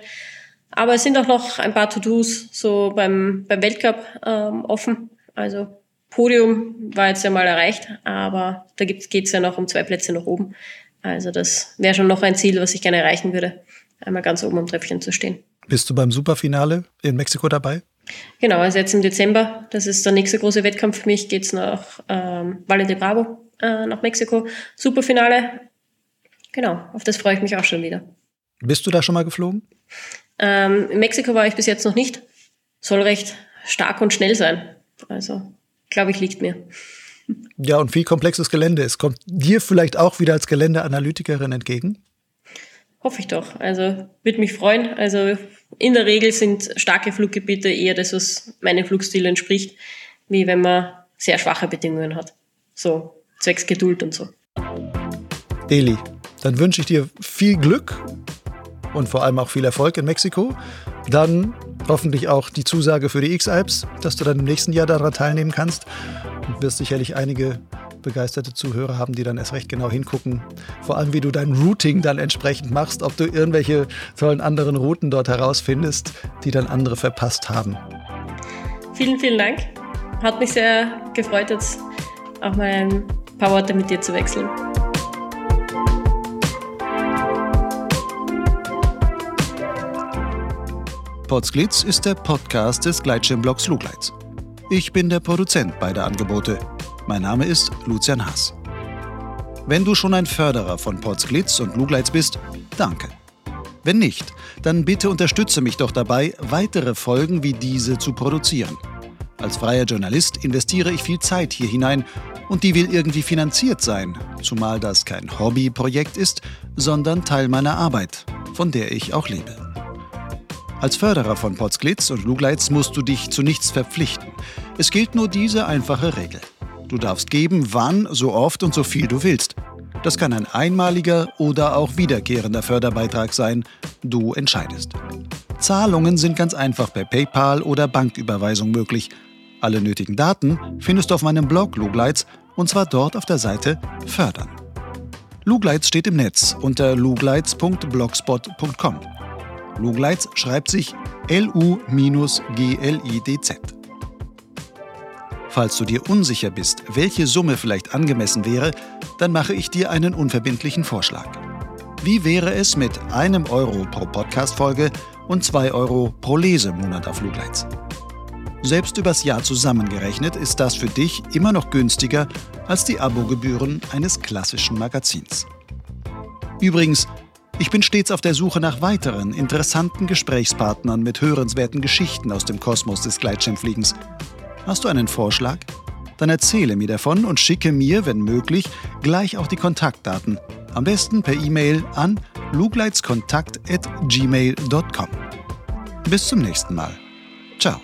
Aber es sind auch noch ein paar To-Dos so beim, beim Weltcup ähm, offen. Also Podium war jetzt ja mal erreicht, aber da geht es ja noch um zwei Plätze nach oben. Also das wäre schon noch ein Ziel, was ich gerne erreichen würde, einmal ganz oben am Treppchen zu stehen. Bist du beim Superfinale in Mexiko dabei? Genau, also jetzt im Dezember, das ist der nächste große Wettkampf für mich, geht's nach ähm, Valle de Bravo, äh, nach Mexiko. Superfinale, genau, auf das freue ich mich auch schon wieder. Bist du da schon mal geflogen? Ähm, in Mexiko war ich bis jetzt noch nicht. Soll recht stark und schnell sein. Also glaube ich, liegt mir. Ja, und viel komplexes Gelände. Es kommt dir vielleicht auch wieder als Geländeanalytikerin entgegen? Hoffe ich doch. Also würde mich freuen. Also in der Regel sind starke Fluggebiete eher das, was meinem Flugstil entspricht, wie wenn man sehr schwache Bedingungen hat. So zwecks Geduld und so. Eli, dann wünsche ich dir viel Glück und vor allem auch viel Erfolg in Mexiko. Dann hoffentlich auch die Zusage für die X-Alps, dass du dann im nächsten Jahr daran teilnehmen kannst. Und wirst sicherlich einige begeisterte Zuhörer haben, die dann erst recht genau hingucken. Vor allem, wie du dein Routing dann entsprechend machst, ob du irgendwelche tollen anderen Routen dort herausfindest, die dann andere verpasst haben. Vielen, vielen Dank. Hat mich sehr gefreut, jetzt auch mal ein paar Worte mit dir zu wechseln. Potsglitz ist der Podcast des Gleitschirmblogs Lugleitz. Ich bin der Produzent beider Angebote. Mein Name ist Lucian Haas. Wenn du schon ein Förderer von Potsglitz und Lugleitz bist, danke. Wenn nicht, dann bitte unterstütze mich doch dabei, weitere Folgen wie diese zu produzieren. Als freier Journalist investiere ich viel Zeit hier hinein und die will irgendwie finanziert sein, zumal das kein Hobbyprojekt ist, sondern Teil meiner Arbeit, von der ich auch lebe. Als Förderer von Potsglitz und Lugleitz musst du dich zu nichts verpflichten. Es gilt nur diese einfache Regel. Du darfst geben, wann, so oft und so viel du willst. Das kann ein einmaliger oder auch wiederkehrender Förderbeitrag sein. Du entscheidest. Zahlungen sind ganz einfach per PayPal oder Banküberweisung möglich. Alle nötigen Daten findest du auf meinem Blog Lugleitz und zwar dort auf der Seite Fördern. Lugleitz steht im Netz unter lugleitz.blogspot.com. Lugleitz schreibt sich L-U-G-L-I-D-Z. Falls du dir unsicher bist, welche Summe vielleicht angemessen wäre, dann mache ich dir einen unverbindlichen Vorschlag. Wie wäre es mit einem Euro pro Podcast-Folge und zwei Euro pro Lesemonat auf Lugleitz? Selbst übers Jahr zusammengerechnet ist das für dich immer noch günstiger als die Abogebühren eines klassischen Magazins. Übrigens, ich bin stets auf der Suche nach weiteren interessanten Gesprächspartnern mit hörenswerten Geschichten aus dem Kosmos des Gleitschirmfliegens. Hast du einen Vorschlag? Dann erzähle mir davon und schicke mir, wenn möglich, gleich auch die Kontaktdaten. Am besten per E-Mail an lugleitskontakt.gmail.com. Bis zum nächsten Mal. Ciao.